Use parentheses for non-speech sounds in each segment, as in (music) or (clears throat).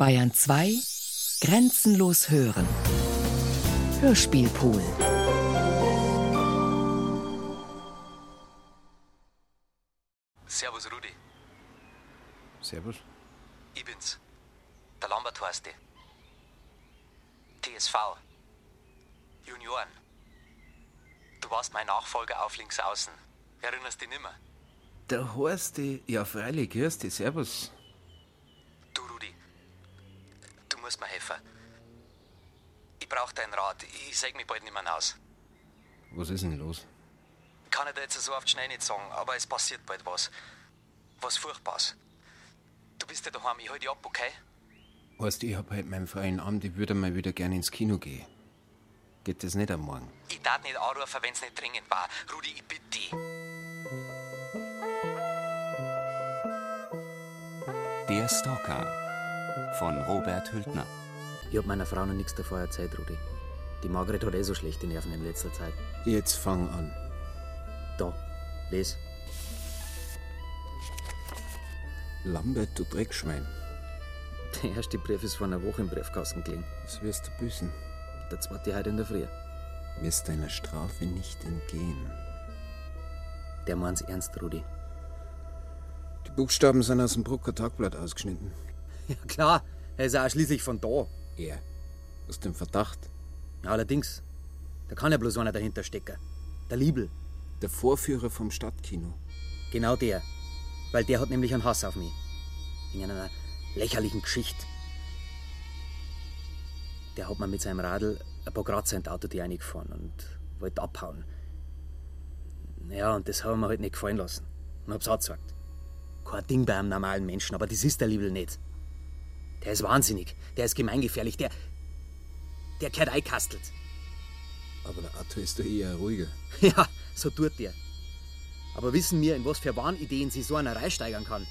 Bayern 2 Grenzenlos hören. Hörspielpool. Servus, Rudi. Servus. Ich bin's. Der Lambert heißt ich. TSV. Junioren. Du warst mein Nachfolger auf links außen. Erinnerst dich nimmer? Der die. Ja, freilich, grüß dich, servus. Du, Rudi. Du musst mir helfen. Ich brauch deinen Rat. Ich sag mich bald nicht mehr aus. Was ist denn los? Kann ich dir jetzt so die Schnell nicht sagen, aber es passiert bald was. Was Furchtbares. Du bist ja daheim, ich hol dich ab, okay? Weißt du, ich hab halt meinen freien Abend, ich würde mal wieder gerne ins Kino gehen. Geht das nicht am Morgen? Ich darf nicht anrufen, wenn's nicht dringend war. Rudi, ich bitte dich. Der Stalker von Robert Hültner. Ich hab meiner Frau noch nichts davor erzählt, Rudi. Die Margret hat eh so schlechte Nerven in letzter Zeit. Jetzt fang an. Da, les. Lambert, du Dreckschwein. Der erste Brief ist vor einer Woche im Briefkasten gelegen. Was wirst du büßen? Der zweite heute in der Früh. Wirst deiner Strafe nicht entgehen. Der meint's ernst, Rudi. Die Buchstaben sind aus dem Brucker Tagblatt ausgeschnitten. Ja klar, er ist auch schließlich von da. Er. Aus dem Verdacht. Ja, allerdings. Da kann ja bloß einer dahinter stecken. Der Liebel. Der Vorführer vom Stadtkino. Genau der. Weil der hat nämlich einen Hass auf mich. In einer lächerlichen Geschichte. Der hat mir mit seinem Radl ein paar Kratzer in die Autotür reingefahren und wollte abhauen. Ja, und das haben wir halt nicht gefallen lassen. Und hab's angezeigt. Kein Ding bei einem normalen Menschen, aber das ist der Liebel nicht. Der ist wahnsinnig, der ist gemeingefährlich, der. der gehört eingekastelt. Aber der Arthur ist doch eher ruhiger. (laughs) Ja, so tut der. Aber wissen wir, in was für Wahnideen sie so einer reinsteigern kann?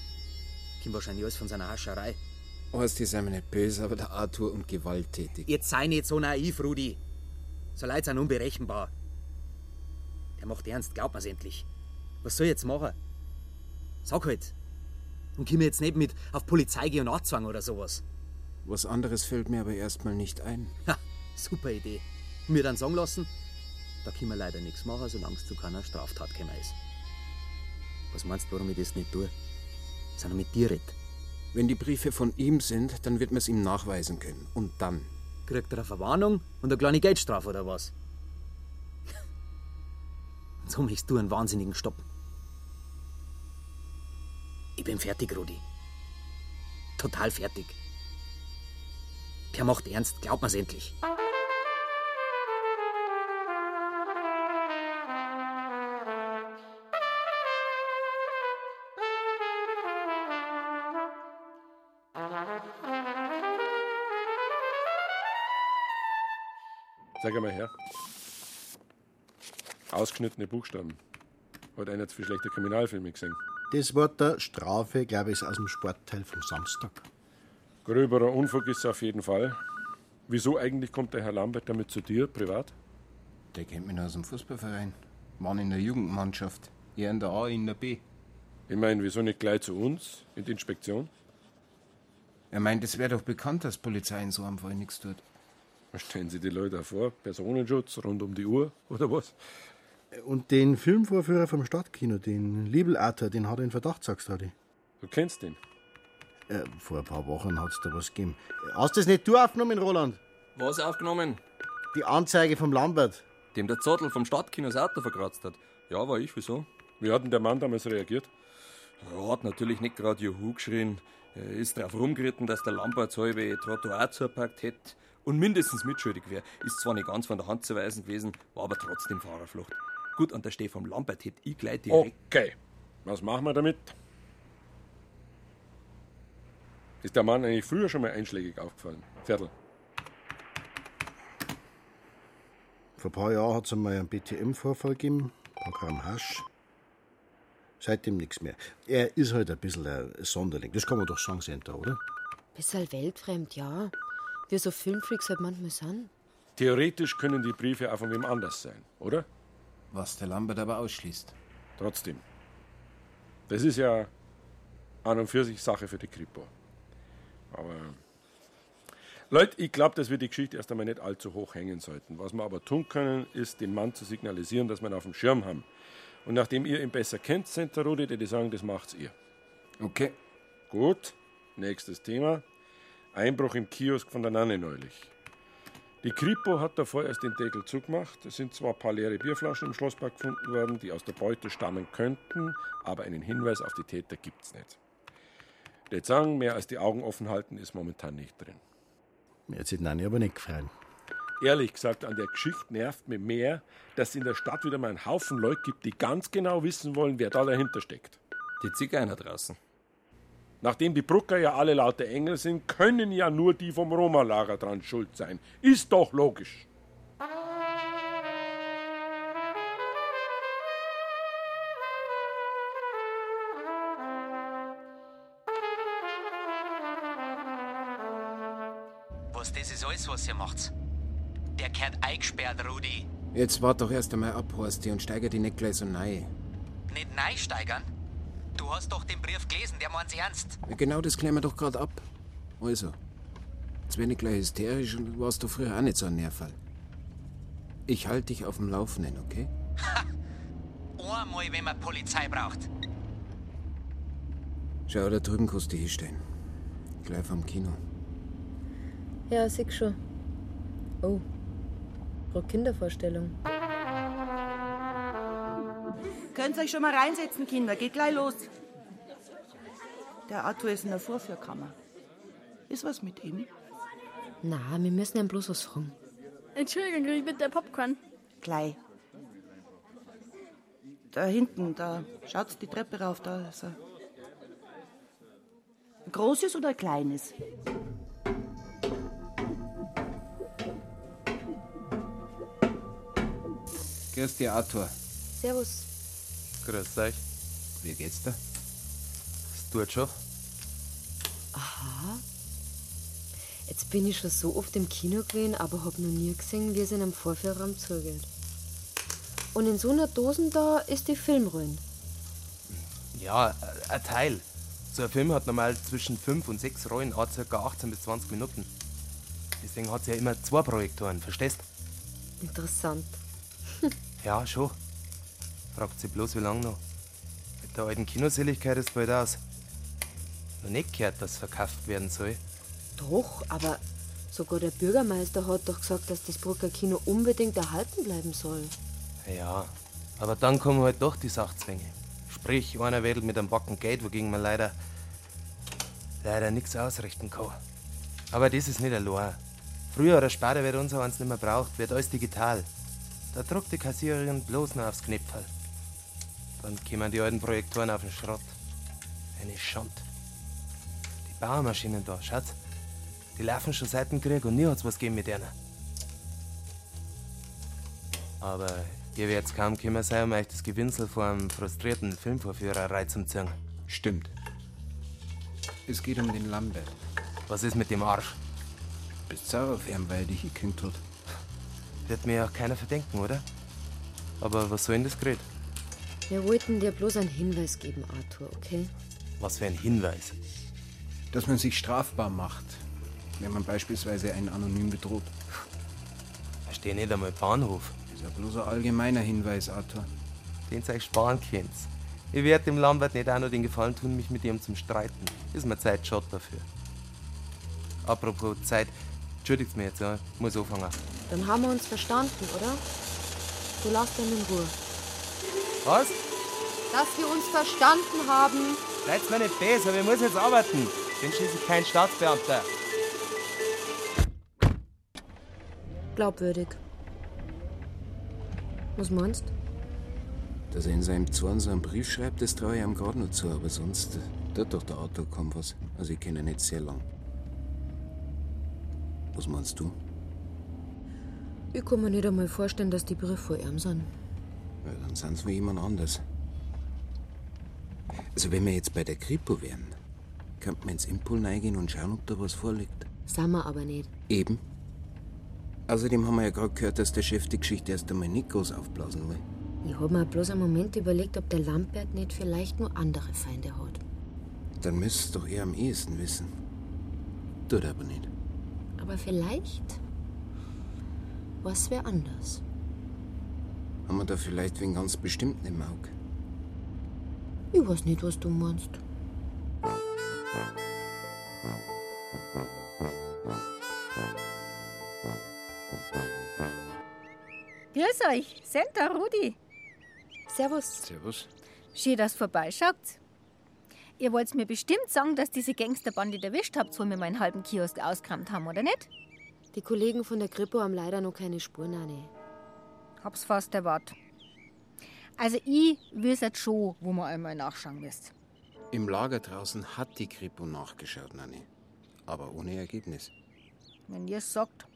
Kommt wahrscheinlich alles von seiner Hascherei. Weißt du, sei mir nicht böse, aber der Arthur und gewalttätig. Jetzt sei nicht so naiv, Rudi. So Leute sind unberechenbar. Der macht ernst, glaub mir's endlich. Was soll ich jetzt machen? Sag halt. Und komm jetzt nicht mit auf Polizei gehen und anzwang oder sowas. Was anderes fällt mir aber erstmal nicht ein. Ha, super Idee. Mir dann sagen lassen, da können wir leider nichts machen, solange es zu keiner Straftat gekommen ist. Was meinst du, warum ich das nicht tue? Sondern mit dir red. Wenn die Briefe von ihm sind, dann wird man es ihm nachweisen können. Und dann? Kriegt er eine Verwarnung und eine kleine Geldstrafe oder was? (laughs) Und so möchtest du einen Wahnsinnigen stoppen. Ich bin fertig, Rudi. Total fertig. Der macht ernst, glaub mir's endlich. Sag einmal her. Ausgeschnittene Buchstaben. Hat einer zu viel schlechte Kriminalfilme gesehen. Das war der Strafe, glaube ich, ist aus dem Sportteil vom Samstag. Gröberer Unfug ist es auf jeden Fall. Wieso eigentlich kommt der Herr Lambert damit zu dir, privat? Der kennt mich noch aus dem Fußballverein. Mann in der Jugendmannschaft. Er in der A, in der B. Ich meine, wieso nicht gleich zu uns, in die Inspektion? Er meint, es wäre doch bekannt, dass Polizei in so einem Fall nichts tut. Was stellen Sie die Leute auch vor? Personenschutz rund um die Uhr oder was? Und den Filmvorführer vom Stadtkino, den Liebel Arthur, den hat er in Verdacht, sagst du, Rudi. Du kennst den? Äh, vor ein paar Wochen hat's da was gegeben. Hast du das nicht du aufgenommen, Roland? Was aufgenommen? Die Anzeige vom Lambert. Dem der Zottel vom Stadtkino das Auto verkratzt hat. Ja, war ich, wieso? Wie hat denn der Mann damals reagiert? Er hat natürlich nicht gerade Juhu geschrien. Er ist drauf rumgeritten, dass der Lambert halbe Trottoir zupackt hätte und mindestens mitschuldig wäre. Ist zwar nicht ganz von der Hand zu weisen gewesen, war aber trotzdem Fahrerflucht. Gut, an der Stelle vom Lambert hätte ich gleich direkt. Okay. Was machen wir damit? Ist der Mann eigentlich früher schon mal einschlägig aufgefallen? Viertel. Vor ein paar Jahren hat es einmal einen BTM-Vorfall gegeben, ein paar Gramm Hasch. Seitdem nichts mehr. Er ist halt ein bisschen ein Sonderling. Das kann man doch sagen, Senta, oder? Bisschen weltfremd, ja. Wie so Filmfreaks halt manchmal sind. Theoretisch können die Briefe auch von wem anders sein, oder? Was der Lambert aber ausschließt. Trotzdem. Das ist ja an und für sich Sache für die Kripo. Aber Leute, ich glaube, dass wir die Geschichte erst einmal nicht allzu hoch hängen sollten. Was wir aber tun können, ist, dem Mann zu signalisieren, dass wir ihn auf dem Schirm haben. Und nachdem ihr ihn besser kennt, Senta Rudi, die sagen, das macht's ihr. Okay. Gut. Nächstes Thema. Einbruch im Kiosk von der Nanne neulich. Die Kripo hat davor erst den Deckel zugemacht. Es sind zwar ein paar leere Bierflaschen im Schlosspark gefunden worden, die aus der Beute stammen könnten, aber einen Hinweis auf die Täter gibt's nicht. Jetzt sagen, mehr als die Augen offen halten ist momentan nicht drin. Mir hat sich Nanni aber nicht gefreut. Ehrlich gesagt, an der Geschichte nervt mir mehr, dass es in der Stadt wieder mal einen Haufen Leute gibt, die ganz genau wissen wollen, wer da dahinter steckt. Die Zigeuner draußen. Nachdem die Brucker ja alle lauter Engel sind, können ja nur die vom Roma-Lager dran schuld sein. Ist doch logisch. Was das ist alles, was ihr macht. Der gehört eingesperrt, Rudi. Jetzt wart doch erst einmal ab, Horsti, und steiger die nicht gleich so nein. Nicht neisteigern. Du hast doch den Brief gelesen, der meint's ernst. Ja, genau das klären wir doch gerade ab. Also, jetzt wär nicht gleich hysterisch und du warst doch früher auch nicht so ein Nervfall. Ich halte dich auf dem Laufenden, okay? Einmal, wenn man Polizei braucht. Schau, da drüben kannst du hinstehen. Gleich vom Kino. Ja, sieh schon. Oh. Frau Kindervorstellung. Könnt ihr euch schon mal reinsetzen, Kinder. Geht gleich los. Der Arthur ist in der Vorführkammer. Ist was mit ihm? Na, wir müssen ihm bloß was fragen. Entschuldigung, krieg ich bitte Popcorn? Gleich. Da hinten, da schaut die Treppe rauf, da ist er. Ein großes oder ein kleines? Grüß dich, Arthur. Servus. Grüß euch. Wie geht's dir? Es tut schon. Aha. Jetzt bin ich schon so oft im Kino gewesen, aber hab noch nie gesehen, wie es in einem Vorführraum zugeht. Und in so einer Dosen da ist die Filmrollen. Ja, äh, ein Teil. So ein Film hat normal zwischen 5 und 6 Rollen, hat ca. 18 bis 20 Minuten. Deswegen hat es ja immer zwei Projektoren, verstehst? Interessant. (laughs) Ja, schon. Fragt sie bloß, wie lange noch. Mit der alten Kinoseligkeit ist bald aus. Noch nicht gehört, dass verkauft werden soll. Doch, aber sogar der Bürgermeister hat doch gesagt, dass das Brucker Kino unbedingt erhalten bleiben soll. Ja, aber dann kommen halt doch die Sachzwänge. Sprich, einer wedelt mit einem Backen Geld, wogegen man leider, leider nichts ausrichten kann. Aber das ist nicht allein. Früher oder später wird unser eins nicht mehr braucht, wird alles digital. Da druckt die Kassiererin bloß noch aufs Knipferl. Dann kommen die alten Projektoren auf den Schrott. Eine Schand. Die Baumaschinen da, schaut. Die laufen schon seit dem Krieg und nie hat's was gegeben mit denen. Aber ihr werdet kaum kommen sein, um euch das Gewinsel vor einem frustrierten Filmvorführer reinzuziehen. Stimmt. Es geht um den Lambert. Was ist mit dem Arsch? Bist sauer auf ihn, weil er dich gekündigt hat. Wird mir ja keiner verdenken, oder? Aber was soll denn das gerät? Wir wollten dir bloß einen Hinweis geben, Arthur, okay? Was für ein Hinweis. Dass man sich strafbar macht, wenn man beispielsweise einen anonym bedroht. Da steht nicht einmal Bahnhof. Das ist ja bloß ein allgemeiner Hinweis, Arthur. Den euch sparen könnt. Ich werde dem Lambert nicht auch noch den Gefallen tun, mich mit ihm zum Streiten. Ist mir Zeit schott dafür. Apropos Zeit, entschuldigt mir jetzt, ja. Ich muss anfangen. Dann haben wir uns verstanden, oder? Du lass ihn in Ruhe. Was? Dass wir uns verstanden haben. Seid's mir nicht besser, wir müssen jetzt arbeiten. Ich bin schließlich kein Staatsbeamter. Glaubwürdig. Was meinst Dass er in seinem Zorn so einen Brief schreibt, das traue ich ihm gerade noch zu, aber sonst äh, tut doch der Auto kaum was. Also ich kenne ihn nicht sehr lang. Was meinst du? Ich kann mir nicht einmal vorstellen, dass die Briefe von ihm sind. Ja, dann sind es wie jemand anders. Also wenn wir jetzt bei der Kripo wären, könnte man ins Impul reingehen und schauen, ob da was vorliegt. Sind wir aber nicht. Eben. Außerdem haben wir ja gerade gehört, dass der Chef die Geschichte erst einmal nicht groß aufblasen will. Ich habe mir bloß einen Moment überlegt, ob der Lambert nicht vielleicht nur andere Feinde hat. Dann müsstest doch eher am ehesten wissen. Tut er aber nicht. Aber vielleicht was wäre anders. Haben wir da vielleicht wen ganz bestimmten im Auge? Ich weiß nicht, was du meinst. Grüß euch, Senta Rudi. Servus. Servus. Schön, dass ihr vorbeischaut. Ihr wollt mir bestimmt sagen, dass diese Gangsterbande erwischt habt, wo wir meinen halben Kiosk ausgerammt haben, oder nicht? Die Kollegen von der Kripo haben leider noch keine Spuren, Anne. Hab's fast erwartet. Also ich wüs jetzt schon, wo man einmal nachschauen müsst. Im Lager draußen hat die Kripo nachgeschaut, Nanni. Aber ohne Ergebnis. Wenn ihr es sagt.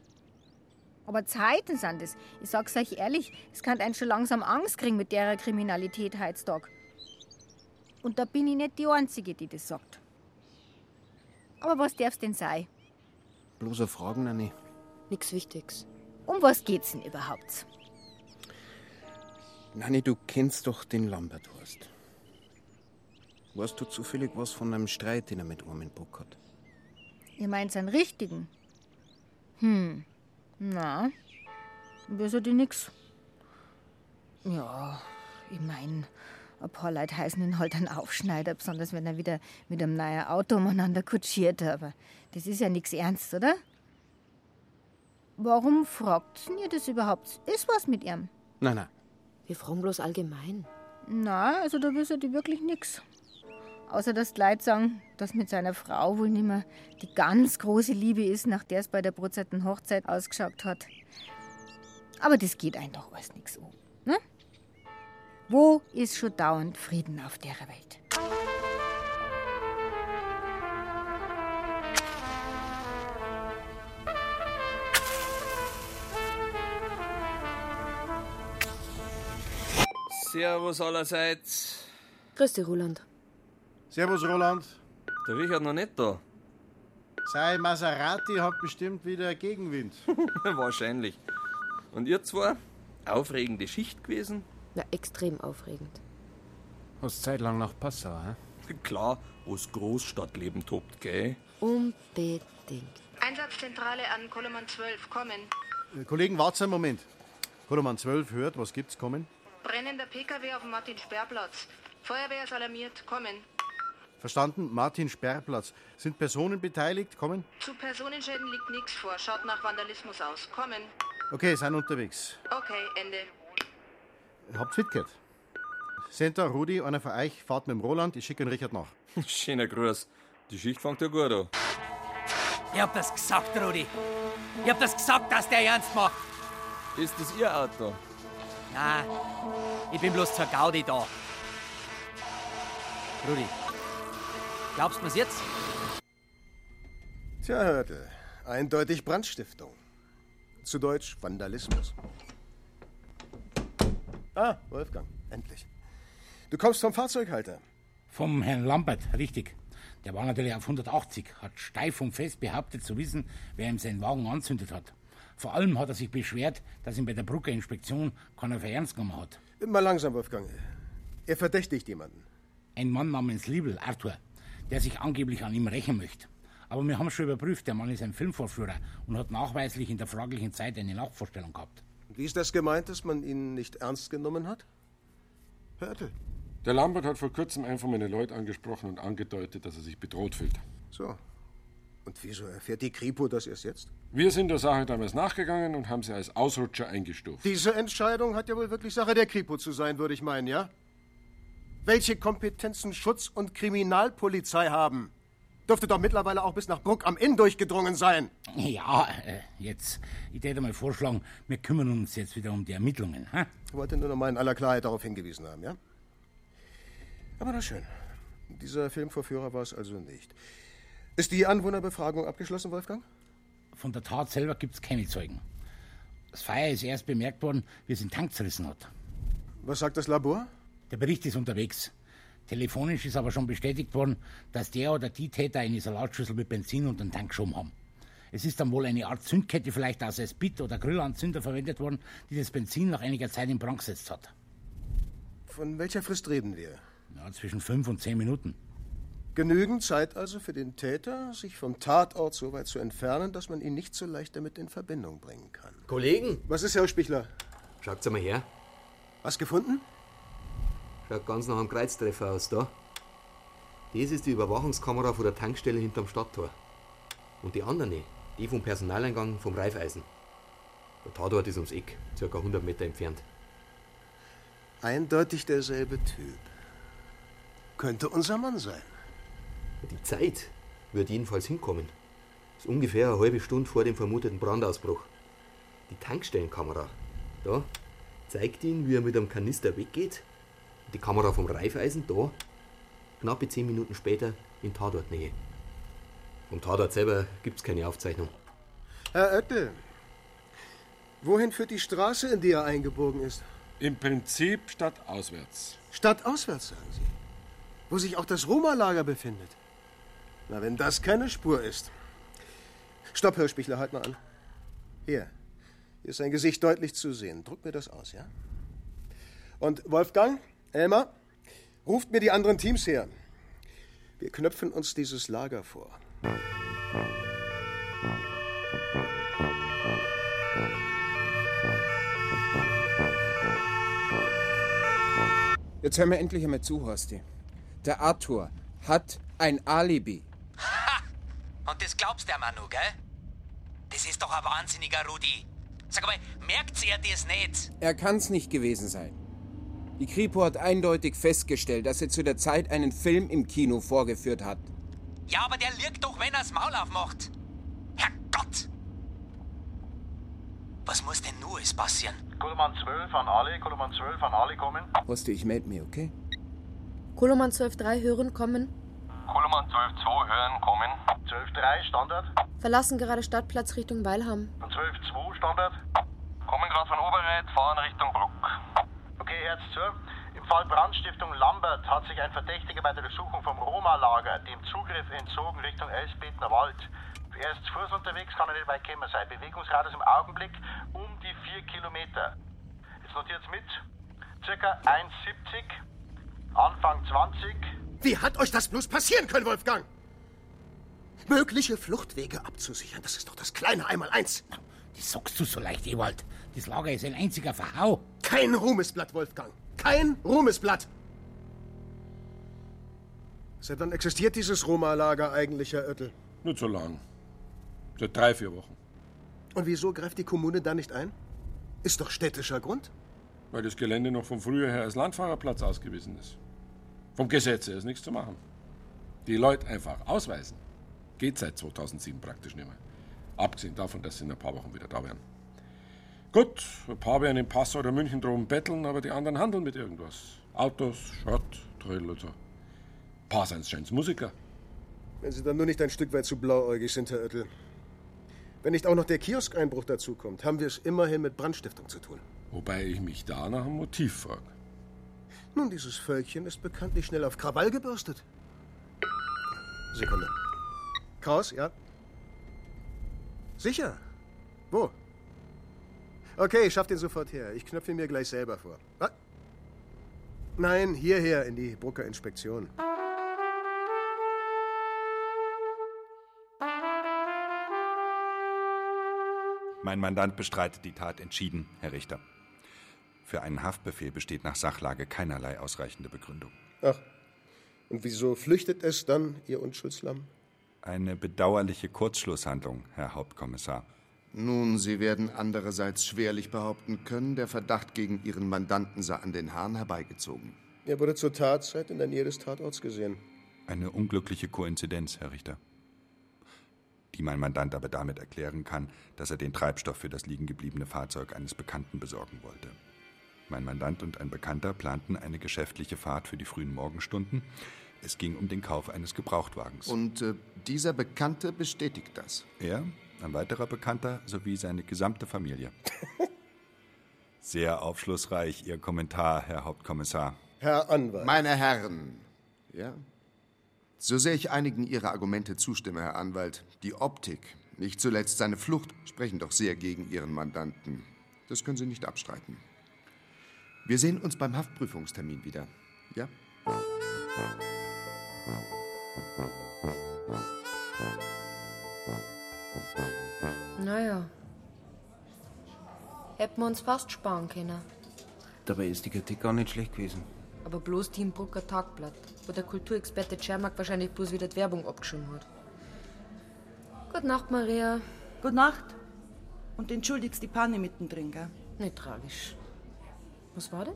Aber Zeiten sind es. Ich sag's euch ehrlich, es kann einen schon langsam Angst kriegen mit der Kriminalität heutzutage. Und da bin ich nicht die Einzige, die das sagt. Aber was darf's denn sein? Bloße Fragen, Nanni. Nix Wichtiges. Um was geht's denn überhaupt? Nanni, du kennst doch den Lamberthorst. Weißt du zufällig was von einem Streit, den er mit Bock hat? Ihr meint einen richtigen? Hm. Na, wieso die nix? Ja, ich mein, ein paar Leute heißen ihn halt einen Aufschneider, besonders wenn er wieder mit einem neuen Auto umeinander kutschiert. Aber das ist ja nichts Ernst, oder? Warum fragt ihr das überhaupt? Ist was mit ihm? Nein, nein. Wir fragen bloß allgemein. Na, also da wisst ihr wirklich nix. Außer dass die Leute sagen, dass mit seiner Frau wohl nicht mehr die ganz große Liebe ist, nach der es bei der brotzeiten Hochzeit ausgeschaut hat. Aber das geht einem doch alles nichts um. Ne? Wo ist schon dauernd Frieden auf der Welt? Servus allerseits. Grüß dich, Roland. Servus, Roland. Der Richard noch nicht da. Sei Maserati hat bestimmt wieder Gegenwind. (laughs) Wahrscheinlich. Und ihr zwei? Aufregende Schicht gewesen? Ja, extrem aufregend. Hast zeitlang nach Passau, hä? Klar, wo's Großstadtleben tobt, gell? Unbedingt. Einsatzzentrale an Koloman 12, kommen. Äh, Kollegen, wart's einen Moment. Koloman 12 hört, was gibt's, kommen? Brennender PKW auf dem Martin-Sperrplatz. Feuerwehr ist alarmiert, kommen. Verstanden, Martin Sperrplatz. Sind Personen beteiligt, kommen? Zu Personenschäden liegt nichts vor. Schaut nach Vandalismus aus. Kommen. Okay, sind unterwegs. Okay, Ende. Habt fit gehabt? Senta, Rudi, einer von euch, fahrt mit dem Roland, ich schicke den Richard nach. (laughs) Schöner Gruß. Die Schicht fängt ja gut an. Ich hab das gesagt, Rudi. Ich hab das gesagt, dass der ernst macht. Ist das Ihr Auto? Na, ich bin bloß zur Gaudi da. Rudi, glaubst du mir's jetzt? Tja, hörte. Eindeutig Brandstiftung. Zu Deutsch Vandalismus. Ah, Wolfgang, endlich. Du kommst vom Fahrzeughalter. Vom Herrn Lambert, richtig. Der war natürlich auf 180, hat steif und fest behauptet zu wissen, wer ihm seinen Wagen anzündet hat. Vor allem hat er sich beschwert, dass ihn bei der Brucker Inspektion keiner für ernst genommen hat. Mal langsam, Wolfgang. Er verdächtigt jemanden. Ein Mann namens Liebel, Arthur, der sich angeblich an ihm rächen möchte. Aber wir haben schon überprüft, der Mann ist ein Filmvorführer und hat nachweislich in der fraglichen Zeit eine Nachvorstellung gehabt. Wie ist das gemeint, dass man ihn nicht ernst genommen hat? Hörte. Der Lambert hat vor kurzem einfach meine Leute angesprochen und angedeutet, dass er sich bedroht fühlt. So. Und wieso erfährt die Kripo das erst jetzt? Wir sind der Sache damals nachgegangen und haben sie als Ausrutscher eingestuft. Diese Entscheidung hat ja wohl wirklich Sache der Kripo zu sein, würde ich meinen, ja? Welche Kompetenzen Schutz- und Kriminalpolizei haben, dürfte doch mittlerweile auch bis nach Bruck am Inn durchgedrungen sein. Ja, äh, jetzt, ich würde mal vorschlagen, wir kümmern uns jetzt wieder um die Ermittlungen. Hä? Ich wollte nur noch mal in aller Klarheit darauf hingewiesen haben, ja? Aber na schön. Dieser Filmvorführer war es also nicht. Ist die Anwohnerbefragung abgeschlossen, Wolfgang? Von der Tat selber gibt es keine Zeugen. Das Feuer ist erst bemerkt worden, wie es den Tank zerrissen hat. Was sagt das Labor? Der Bericht ist unterwegs. Telefonisch ist aber schon bestätigt worden, dass der oder die Täter eine Salatschüssel mit Benzin und den Tank geschoben haben. Es ist dann wohl eine Art Zündkette, vielleicht aus Spit oder Grillanzünder verwendet worden, die das Benzin nach einiger Zeit in Brand gesetzt hat. Von welcher Frist reden wir? Ja, zwischen fünf und zehn Minuten. Genügend Zeit also für den Täter, sich vom Tatort so weit zu entfernen, dass man ihn nicht so leicht damit in Verbindung bringen kann. Kollegen? Was ist, Herr Spichler? Schaut's mal her. Was gefunden? Schaut ganz nach einem Kreuztreffer aus, da. Das ist die Überwachungskamera von der Tankstelle hinterm Stadttor. Und die andere, die vom Personaleingang vom Reifeisen. Der Tatort ist ums Eck, circa 100 Meter entfernt. Eindeutig derselbe Typ. Könnte unser Mann sein. Die Zeit wird jedenfalls hinkommen. Das ist ungefähr eine halbe Stunde vor dem vermuteten Brandausbruch. Die Tankstellenkamera, da, zeigt ihn, wie er mit einem Kanister weggeht. Die Kamera vom Reifeisen, da, knappe zehn Minuten später in Tatortnähe. Vom Tatort selber gibt's keine Aufzeichnung. Herr Oettel, wohin führt die Straße, in die er eingebogen ist? Im Prinzip stadtauswärts. Stadtauswärts, sagen Sie. Wo sich auch das Roma-Lager befindet. Na, wenn das keine Spur ist. Stopp, Hörspichler, halt mal an. Hier. Hier ist sein Gesicht deutlich zu sehen. Druck mir das aus, ja? Und Wolfgang, Elmar, ruft mir die anderen Teams her. Wir knöpfen uns dieses Lager vor. Jetzt hör mir endlich einmal zu, Horsti. Der Arthur hat ein Alibi. Und das glaubst auch noch, gell? Das ist doch ein wahnsinniger Rudi. Sag mal, merkt ihr das nicht? Er kann's nicht gewesen sein. Die Kripo hat eindeutig festgestellt, dass er zu der Zeit einen Film im Kino vorgeführt hat. Ja, aber der lügt doch, wenn er's Maul aufmacht. Herrgott! Was muss denn nur alles passieren? Koloman 12 an alle, Koloman 12 an alle kommen. Horsti, ich meld mich, okay? Koloman 12.3 hören, kommen. Koloman 12-2 hören, kommen. 12-3 Standard. Verlassen gerade Stadtplatz Richtung Weilham. 12-2 Standard. Kommen gerade von Oberreit, fahren Richtung Bruck. Okay, Herz zu. Im Fall Brandstiftung Lambert hat sich ein Verdächtiger bei der Durchsuchung vom Roma-Lager dem Zugriff entzogen Richtung Elsbetener Wald. Er ist zu Fuß unterwegs, kann er nicht weit gekommen sein. Bewegungsradius im Augenblick um die 4 Kilometer. Jetzt notiert's mit. Circa 1,70, Anfang 20. Wie hat euch das bloß passieren können, Wolfgang? Mögliche Fluchtwege abzusichern, das ist doch das kleine Einmaleins. Das sagst du so leicht, Ewald. Das Lager ist ein einziger Verhau. Kein Ruhmesblatt, Wolfgang. Kein Ruhmesblatt. Seit wann existiert dieses Roma-Lager eigentlich, Herr Oettel? Nur zu lang. Seit drei, vier Wochen. Und wieso greift die Kommune da nicht ein? Ist doch städtischer Grund. Weil das Gelände noch von früher her als Landfahrerplatz ausgewiesen ist. Vom Gesetz her ist nichts zu machen. Die Leute einfach ausweisen. Geht seit 2007 praktisch nicht mehr. Abgesehen davon, dass sie in ein paar Wochen wieder da wären. Gut, ein paar werden in Passau oder München drum betteln, aber die anderen handeln mit irgendwas. Autos, Schrott, Trödel und so. Ein paar sind scheint's Musiker. Wenn Sie dann nur nicht ein Stück weit zu blauäugig sind, Herr Oettel. Wenn nicht auch noch der Kioskeinbruch dazukommt, haben wir es immerhin mit Brandstiftung zu tun. Wobei ich mich da nach einem Motiv frage. Nun, dieses Völkchen ist bekanntlich schnell auf Krawall gebürstet. Sekunde. Kraus, ja? Sicher? Wo? Okay, schaff den sofort her. Ich knöpfe ihn mir gleich selber vor. Was? Nein, hierher in die Brucker Inspektion. Mein Mandant bestreitet die Tat entschieden, Herr Richter. Für einen Haftbefehl besteht nach Sachlage keinerlei ausreichende Begründung. Ach, und wieso flüchtet es dann, Ihr Unschuldslamm? Eine bedauerliche Kurzschlusshandlung, Herr Hauptkommissar. Nun, Sie werden andererseits schwerlich behaupten können, der Verdacht gegen Ihren Mandanten sei an den Haaren herbeigezogen. Er wurde zur Tatzeit in der Nähe des Tatorts gesehen. Eine unglückliche Koinzidenz, Herr Richter. Die mein Mandant aber damit erklären kann, dass er den Treibstoff für das liegengebliebene Fahrzeug eines Bekannten besorgen wollte. Mein Mandant und ein Bekannter planten eine geschäftliche Fahrt für die frühen Morgenstunden. Es ging um den Kauf eines Gebrauchtwagens. Und äh, dieser Bekannte bestätigt das? Er, ein weiterer Bekannter sowie seine gesamte Familie. (laughs) Sehr aufschlussreich Ihr Kommentar, Herr Hauptkommissar. Herr Anwalt. Meine Herren, ja? So sehr ich einigen Ihrer Argumente zustimme, Herr Anwalt, die Optik, nicht zuletzt seine Flucht, sprechen doch sehr gegen Ihren Mandanten. Das können Sie nicht abstreiten. Wir sehen uns beim Haftprüfungstermin wieder. Ja? Naja. Hätten wir uns fast sparen können. Dabei ist die Kritik gar nicht schlecht gewesen. Aber bloß Team Brucker Tagblatt, wo der Kulturexperte Czermak wahrscheinlich bloß wieder die Werbung abgeschoben hat. Gute Nacht, Maria. Gute Nacht. Und entschuldigst die Panne mittendrin, gell? Nicht tragisch. Was war denn?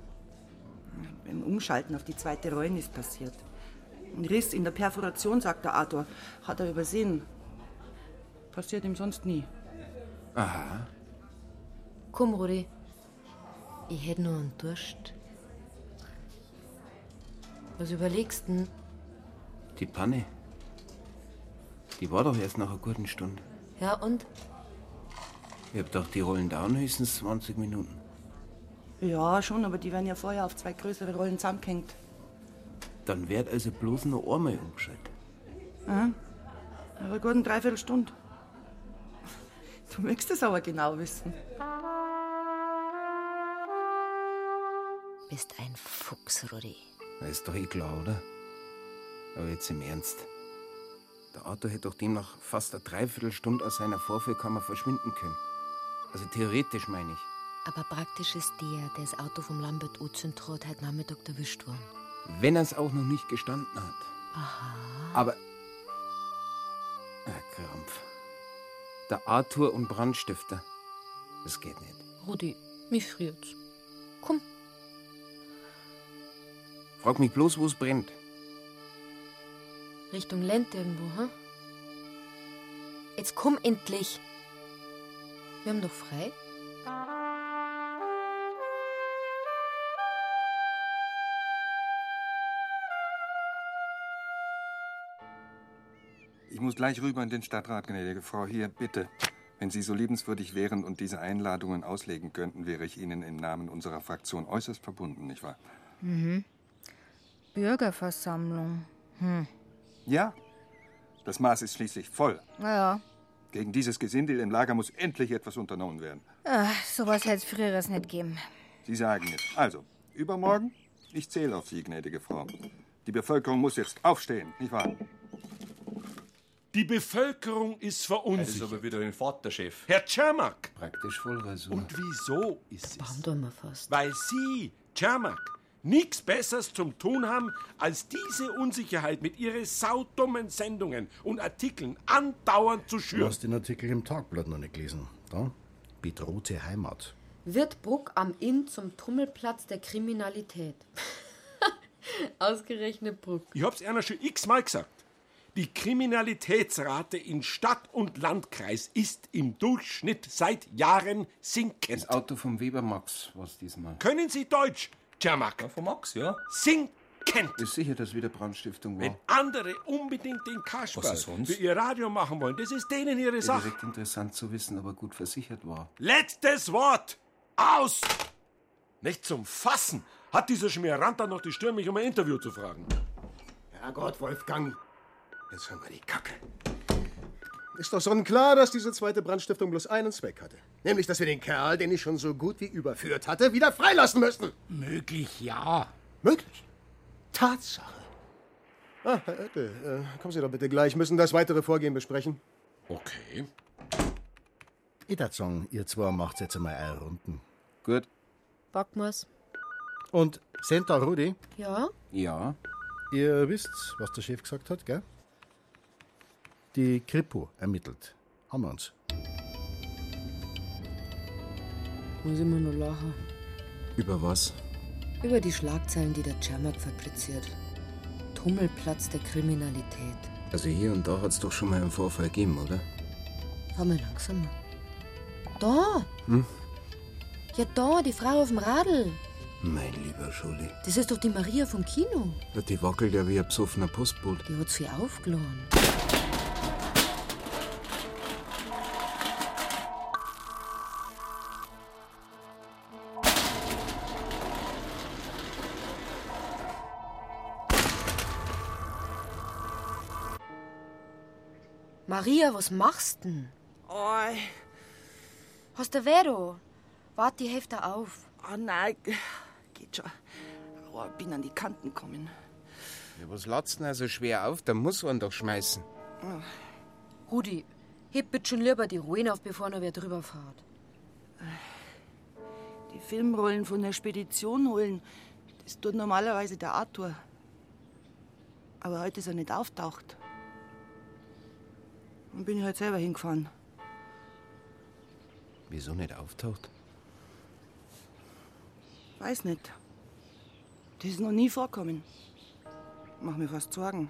Beim Umschalten auf die zweite Rollen ist passiert. Ein Riss in der Perforation, sagt der Arthur. Hat er übersehen. Passiert ihm sonst nie. Aha. Komm, Rudi. Ich hätte nur einen Durst. Was überlegst denn? Die Panne. Die war doch erst nach einer guten Stunde. Ja, und? Ich hab gedacht, die rollen dauern höchstens 20 Minuten. Ja, schon, aber die werden ja vorher auf zwei größere Rollen zusammengehängt. Dann wird also bloß noch einmal umgeschaltet. Ja. Aber gut eine Dreiviertelstunde. Du möchtest es aber genau wissen. Bist ein Fuchs, Rudi. Das ist doch eh klar, oder? Aber jetzt im Ernst. Der Arthur hätte doch demnach fast eine Dreiviertelstunde aus seiner Vorführkammer verschwinden können. Also theoretisch meine ich. Aber praktisch ist der, der das Auto vom Lambert hat, heute Nachmittag erwischt worden. Wenn er es auch noch nicht gestanden hat. Aha. Aber. Ah, Krampf. Der Arthur und Brandstifter. Das geht nicht. Rudi, mich friert's. Komm. Frag mich bloß, wo es brennt. Richtung Lent irgendwo, hm? Jetzt komm endlich. Wir haben doch frei. Ich muss gleich rüber in den Stadtrat, gnädige Frau. Hier, bitte. Wenn Sie so liebenswürdig wären und diese Einladungen auslegen könnten, wäre ich Ihnen im Namen unserer Fraktion äußerst verbunden, nicht wahr? Mhm. Bürgerversammlung. Hm. Ja. Das Maß ist schließlich voll. Naja, Gegen dieses Gesindel im Lager muss endlich etwas unternommen werden. äh, sowas hätte es früher nicht gegeben. Sie sagen es. Also, übermorgen? Ich zähle auf Sie, gnädige Frau. Die Bevölkerung muss jetzt aufstehen, nicht wahr? Die Bevölkerung ist verunsichert. Das ist aber wieder ein Vaterchef. Herr Czermak. Praktisch Vollrasur. Und wieso ist es? Warum tun wir fast? Weil Sie, Czermak, nichts Besseres zum Tun haben, als diese Unsicherheit mit Ihren saudummen Sendungen und Artikeln andauernd zu Du schüren. hast den Artikel im Tagblatt noch nicht gelesen. Da? Bedrohte Heimat. Wird Bruck am Inn zum Tummelplatz der Kriminalität? (laughs) Ausgerechnet Bruck. Ich hab's einer schon x-mal gesagt. Die Kriminalitätsrate in Stadt und Landkreis ist im Durchschnitt seit Jahren sinkend. Das Auto vom Weber Max war's diesmal. Können Sie Deutsch, Czermak? Ja, von Max, ja. Sinkend. Ist sicher, dass wieder Brandstiftung war. Wenn andere unbedingt den Was sonst? für ihr Radio machen wollen, das ist denen ihre Sache. Direkt interessant zu wissen, ob er gut versichert war. Letztes Wort. Aus! Nicht zum Fassen hat dieser Schmieranta noch die Stirn, mich um ein Interview zu fragen. Herrgott, Wolfgang. Jetzt haben wir die Kacke. Ist doch sonnenklar, dass diese zweite Brandstiftung bloß einen Zweck hatte. Nämlich, dass wir den Kerl, den ich schon so gut wie überführt hatte, wieder freilassen müssten. Möglich, ja. Möglich? Tatsache. Ah, Herr Oettel, äh, kommen Sie doch bitte gleich. Müssen das weitere Vorgehen besprechen. Okay. Sagen, ihr zwei macht jetzt einmal eure Runden. Gut. Packen wir's. Und Senta Rudi, Ja? Ja. ihr wisst, was der Chef gesagt hat, gell? Die Kripo ermittelt. Haben wir uns. Muss immer nur lachen. Über was? Über die Schlagzeilen, die der Czermak fabriziert. Tummelplatz der Kriminalität. Also hier und da hat's doch schon mal einen Vorfall gegeben, oder? Fahr mal langsamer. Da! Hm? Ja, da, die Frau auf dem Radl. Mein lieber Schuli. Das ist doch die Maria vom Kino. Ja, die wackelt ja wie ein besoffener Postbote. Die hat sie aufgeladen. Maria, was machst denn? Oh, Hast du Vero? Wart, die Hefte auf. oh nein, geht schon. Oh, ich bin an die Kanten gekommen. Ja, was latzt denn also schwer auf? Da muss man doch schmeißen. Rudi, heb bitte schon lieber die Ruinen auf, bevor noch wer drüber fährt. Die Filmrollen von der Spedition holen, das tut normalerweise der Arthur. Aber heute ist er nicht auftaucht. Dann bin ich halt selber hingefahren. Wieso nicht auftaucht? Weiß nicht. Das ist noch nie vorkommen. Mach mir fast Sorgen.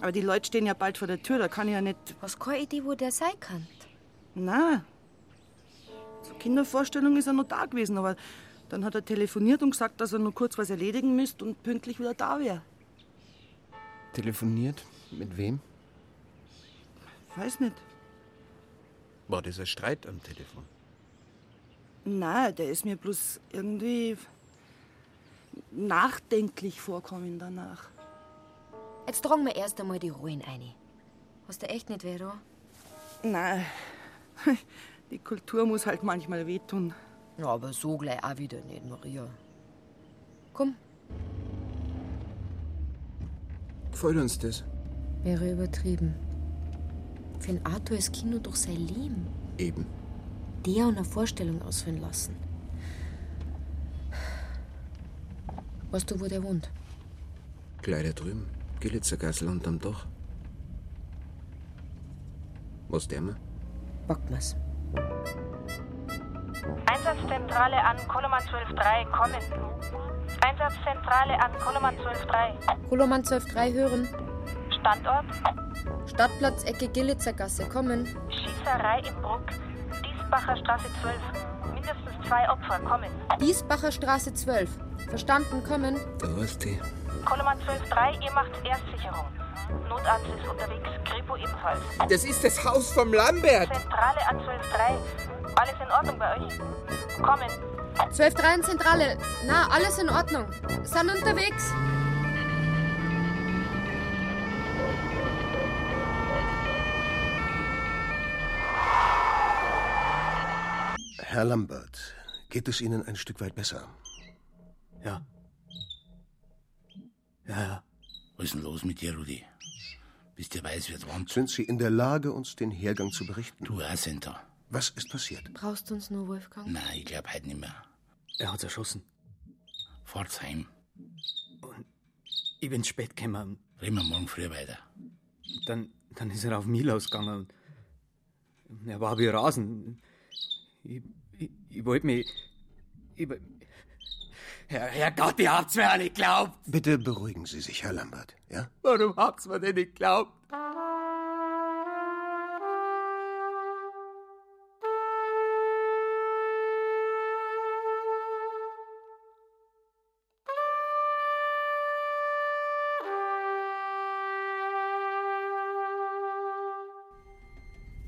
Aber die Leute stehen ja bald vor der Tür, da kann ich ja nicht. Was keine Idee, wo der sein kann? Na. Zur Kindervorstellung ist er noch da gewesen, aber dann hat er telefoniert und gesagt, dass er nur kurz was erledigen müsste und pünktlich wieder da wäre. Telefoniert? Mit wem? Weiß nicht. War das ein Streit am Telefon? Na, der ist mir bloß irgendwie nachdenklich vorkommen danach. Jetzt tragen wir erst einmal die Ruinen ein. Hast du echt nicht weh, da? Na, (laughs) die Kultur muss halt manchmal wehtun. Ja, aber so gleich auch wieder nicht, Maria. Komm, Gefällt uns das? wäre übertrieben. Für den Arthur ist Kino doch sein Leben. Eben. Der und eine Vorstellung ausführen lassen. Weißt du, wo der wohnt? Gleich da drüben. Gilitzergassel unterm Dach. Was der mir? Packt mir's. Einsatzzentrale an Koloman 12.3, kommen. Einsatzzentrale an Koloman 12.3. Koloman 12.3 hören. Standort? Stadtplatz Ecke Gilitzergasse kommen. Schießerei im Bruck. Diesbacher Straße 12. Mindestens zwei Opfer, kommen. Diesbacher Straße 12. Verstanden, kommen. Da hast du. Koloman 12.3, ihr macht Erstsicherung. Notarzt ist unterwegs, Kripo ebenfalls. Das ist das Haus vom Lambert. Zentrale an 12.3. Alles in Ordnung bei euch? Kommen. 12.3 in Zentrale. Na, alles in Ordnung. Sind unterwegs. Herr Lambert, geht es Ihnen ein Stück weit besser? Ja. Ja, ja. Was ist denn los mit dir, Rudi? Bist du weiß, wird's warm? Sind Sie in der Lage, uns den Hergang zu berichten? Du auch, Center. Was ist passiert? Brauchst du uns nur, Wolfgang? Nein, ich glaub heute nicht mehr. Er hat's erschossen. Fahrt's heim. Ich bin spät gekommen. Reden wir morgen früh weiter. Dann, dann ist er auf mich losgegangen. und Er war wie Rasen. Ich, ich, wollte mich. Ich, Herr, Herrgott, ihr habt's mir auch nicht geglaubt. Bitte beruhigen Sie sich, Herr Lambert, ja? Warum habt's mir denn nicht geglaubt?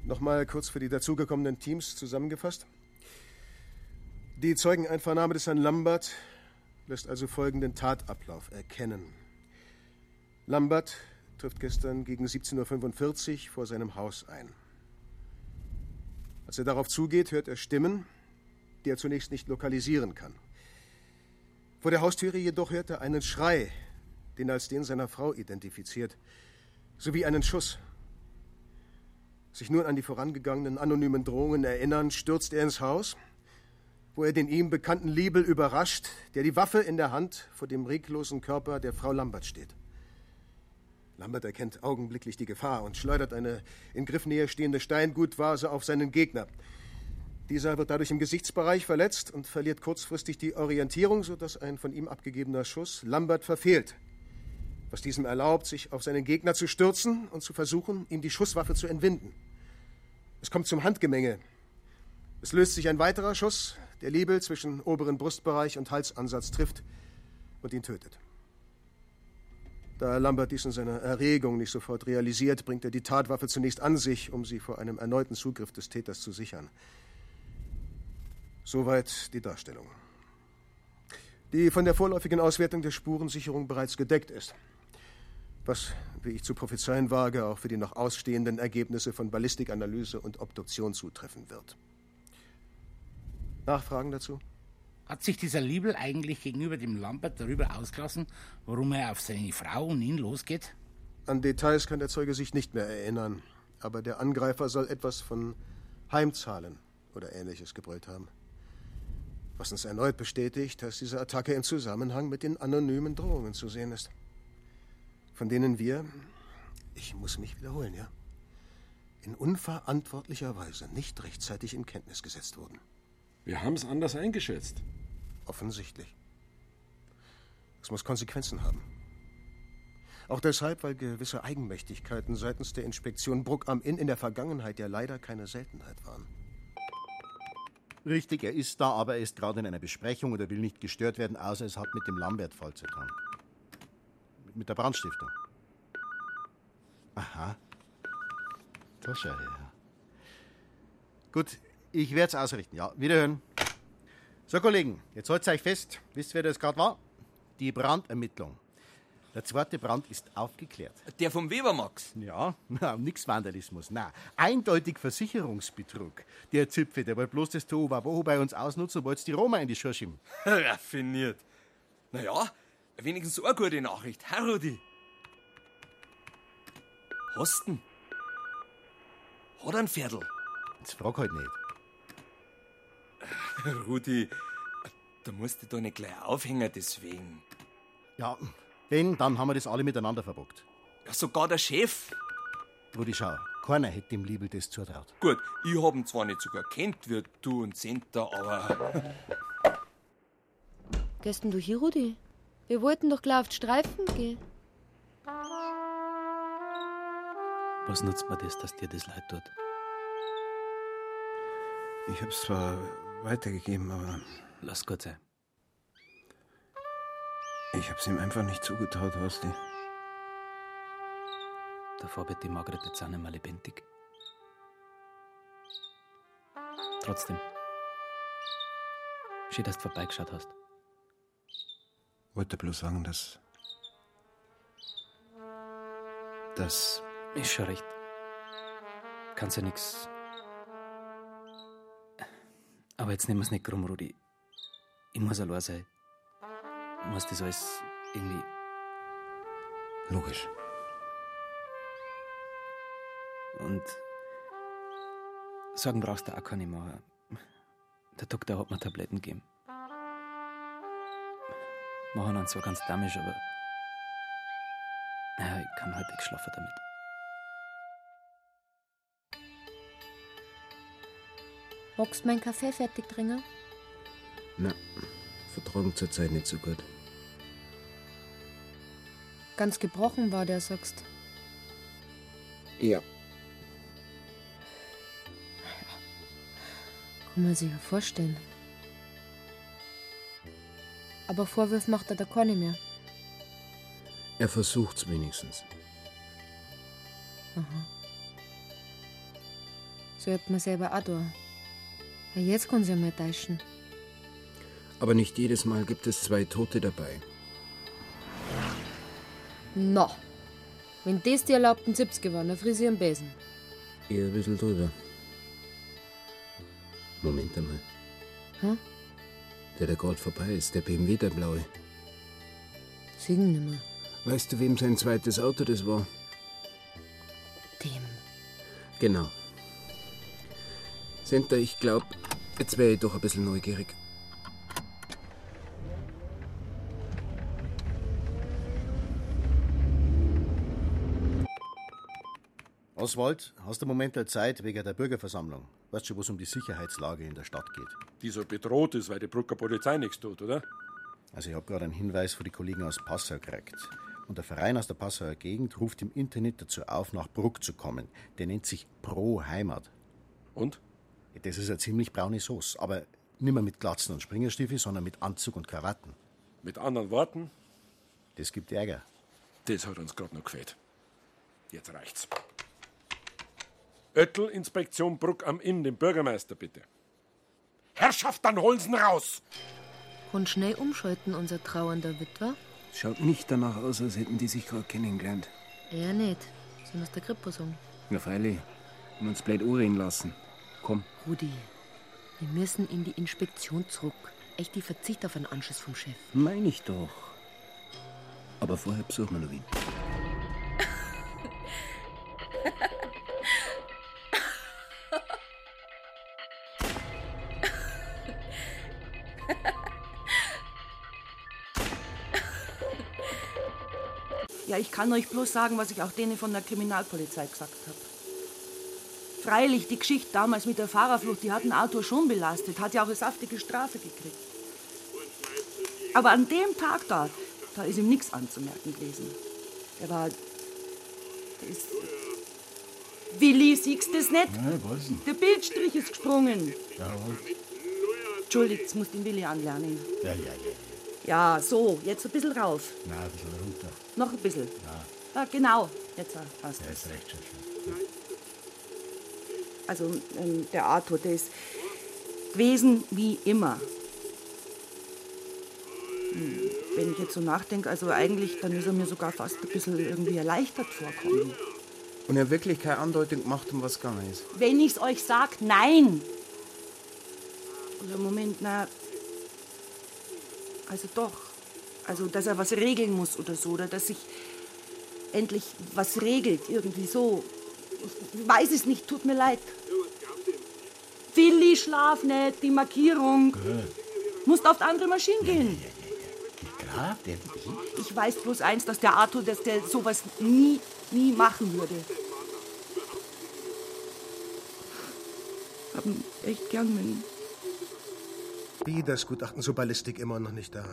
Nochmal kurz für die dazugekommenen Teams zusammengefasst. Die Zeugeneinvernahme des Herrn Lambert lässt also folgenden Tatablauf erkennen. Lambert trifft gestern gegen 17.45 Uhr vor seinem Haus ein. Als er darauf zugeht, hört er Stimmen, die er zunächst nicht lokalisieren kann. Vor der Haustüre jedoch hört er einen Schrei, den er als den seiner Frau identifiziert, sowie einen Schuss. Sich nun an die vorangegangenen anonymen Drohungen erinnern, stürzt er ins Haus, wo er den ihm bekannten Liebel überrascht, der die Waffe in der Hand vor dem reglosen Körper der Frau Lambert steht. Lambert erkennt augenblicklich die Gefahr und schleudert eine in Griffnähe stehende Steingutvase auf seinen Gegner. Dieser wird dadurch im Gesichtsbereich verletzt und verliert kurzfristig die Orientierung, sodass ein von ihm abgegebener Schuss Lambert verfehlt, was diesem erlaubt, sich auf seinen Gegner zu stürzen und zu versuchen, ihm die Schusswaffe zu entwinden. Es kommt zum Handgemenge. Es löst sich ein weiterer Schuss, der Liebel zwischen oberen Brustbereich und Halsansatz trifft und ihn tötet. Da Lambert dies in seiner Erregung nicht sofort realisiert, bringt er die Tatwaffe zunächst an sich, um sie vor einem erneuten Zugriff des Täters zu sichern. Soweit die Darstellung. Die von der vorläufigen Auswertung der Spurensicherung bereits gedeckt ist. Was, wie ich zu prophezeien wage, auch für die noch ausstehenden Ergebnisse von Ballistikanalyse und Obduktion zutreffen wird. Nachfragen dazu? Hat sich dieser Liebel eigentlich gegenüber dem Lambert darüber ausgelassen, warum er auf seine Frau und ihn losgeht? An Details kann der Zeuge sich nicht mehr erinnern, aber der Angreifer soll etwas von Heimzahlen oder ähnliches gebrüllt haben. Was uns erneut bestätigt, dass diese Attacke im Zusammenhang mit den anonymen Drohungen zu sehen ist. Von denen wir, ich muss mich wiederholen, ja, in unverantwortlicher Weise nicht rechtzeitig in Kenntnis gesetzt wurden. Wir haben es anders eingeschätzt. Offensichtlich. Es muss Konsequenzen haben. Auch deshalb, weil gewisse Eigenmächtigkeiten seitens der Inspektion Bruck am Inn in der Vergangenheit ja leider keine Seltenheit waren. Richtig, er ist da, aber er ist gerade in einer Besprechung oder will nicht gestört werden, außer es hat mit dem Lambert-Fall zu tun. Mit der Brandstiftung. Aha. Da schau her. Gut, ich werde es ausrichten. Ja, wiederhören. So, Kollegen, jetzt haltet euch fest. Wisst ihr, wer das gerade war? Die Brandermittlung. Der zweite Brand ist aufgeklärt. Der vom Webermax? Ja, (laughs) na, nix Vandalismus. Na, eindeutig Versicherungsbetrug. Der Zipfe, der wollte bloß das Tohuwabohu bei uns ausnutzen und wollte die Roma in die Schuhe schieben. (laughs) Raffiniert. Naja, wenigstens so eine gute Nachricht. Herr Rudi. Hosten. Hat ein Pferdl. Jetzt frag halt nicht. (laughs) Rudi, du musst dich doch nicht gleich aufhängen deswegen. Ja, wenn, dann haben wir das alle miteinander verbockt. Ja, sogar der Chef. Rudi, schau, keiner hätte dem Liebel das zutraut. Gut, ich hab ihn zwar nicht sogar kennt wie du und Senta, aber. (laughs) Gehst denn du hier, Rudi? Wir wollten doch gleich auf die Streifen gehen. Was nutzt mir das, dass dir das leid tut? Ich hab's zwar weitergegeben, aber Lass gut sein. ich hab's ihm einfach nicht zugetraut, Horsti. Davor wird die Margret jetzt auch nicht mehr lebendig. Trotzdem. Schön, dass du vorbeigeschaut hast. Wollte bloß sagen, dass. dass. Ist schon recht. Kannst ja nix. Aber jetzt nehmen wir's nicht krumm, Rudi. Ich muss allein sein. Ich muss das alles irgendwie. Logisch. Und. Sorgen brauchst du auch keine machen. Der Doktor hat mir Tabletten gegeben. Machen dann zwar ganz damisch, aber. Naja, ich kann halbwegs schlafen damit. Magst du meinen Kaffee fertig trinken? Na, vertragen zurzeit nicht so gut. Ganz gebrochen war der, sagst. Ja. Kann man sich ja vorstellen. Aber Vorwürfe macht er da keine mehr. Er versucht's wenigstens. Aha. So hat man selber auch da. Ja, jetzt kann sie ja mal täuschen. Aber nicht jedes Mal gibt es zwei Tote dabei. Na, wenn das die erlaubten 70 waren, dann friss ich am Besen. Eher ein bisschen drüber. Moment einmal. Hä? Der, der gerade vorbei ist, der BMW, der blaue. Singen nimmer. Weißt du, wem sein zweites Auto das war? Dem. Genau. Senta, ich glaub, jetzt wäre ich doch ein bisschen neugierig. Oswald, hast du einen Moment der Zeit wegen der Bürgerversammlung? Weißt schon, wo es um die Sicherheitslage in der Stadt geht? Die so bedroht ist, weil die Brucker Polizei nichts tut, oder? Also ich habe gerade einen Hinweis von den Kollegen aus Passau gekriegt. Und der Verein aus der Passauer Gegend ruft im Internet dazu auf, nach Bruck zu kommen. Der nennt sich Pro Heimat. Und? Das ist eine ziemlich braune Sauce, aber nicht mehr mit Glatzen und Springerstiefel, sondern mit Anzug und Krawatten. Mit anderen Worten? Das gibt Ärger. Das hat uns gerade noch gefehlt. Jetzt reicht's. Oettel, Inspektion Bruck am Inn, den Bürgermeister bitte. Herrschaft, dann holen Sie'n raus! Und schnell umschalten, unser trauernder Witwer? Schaut nicht danach aus, als hätten die sich gerade kennengelernt. Er nicht. Sind aus der Krippe. Na freilich. Und uns blöd anreden lassen. Rudi, wir müssen in die Inspektion zurück. echt die Verzicht auf einen Anschiss vom Chef. Meine ich doch. Aber vorher besuchen wir noch Wien. Ja, ich kann euch bloß sagen, was ich auch denen von der Kriminalpolizei gesagt habe. Freilich, die Geschichte damals mit der Fahrerflucht, die hat den Autor schon belastet, hat ja auch eine saftige Strafe gekriegt. Aber an dem Tag da, da ist ihm nichts anzumerken gewesen. Er war. Der ist. Willi, siehst du das nicht? Ja, ich weiß nicht. Der Bildstrich ist gesprungen. Jawohl. Entschuldigt, musst du den Willi anlernen. Ja, ja, ja. Ja, so, jetzt ein bisschen rauf. Na, ein bisschen runter. Noch ein bisschen. Ja, Ja, genau, jetzt passt es. ist recht schon. Also ähm, der Arthur, der ist gewesen wie immer. Hm, Wenn ich jetzt so nachdenke, also eigentlich, dann ist er mir sogar fast ein bisschen irgendwie erleichtert vorkommen. Und er hat wirklich keine Andeutung gemacht, um was gegangen ist. Wenn ich's euch sag, nein! Oder Moment, na. Also doch. Also, dass er was regeln muss oder so, oder dass sich endlich was regelt, irgendwie so. Ich weiß es nicht, tut mir leid. Willi, schlaf nicht, die Markierung. Musst auf die andere Maschine gehen. Graf, der Ich weiß bloß eins, dass der Arthur, dass der sowas nie, nie machen würde. Hab ihn echt gern, wenn Wie das Gutachten zur Ballistik immer noch nicht da?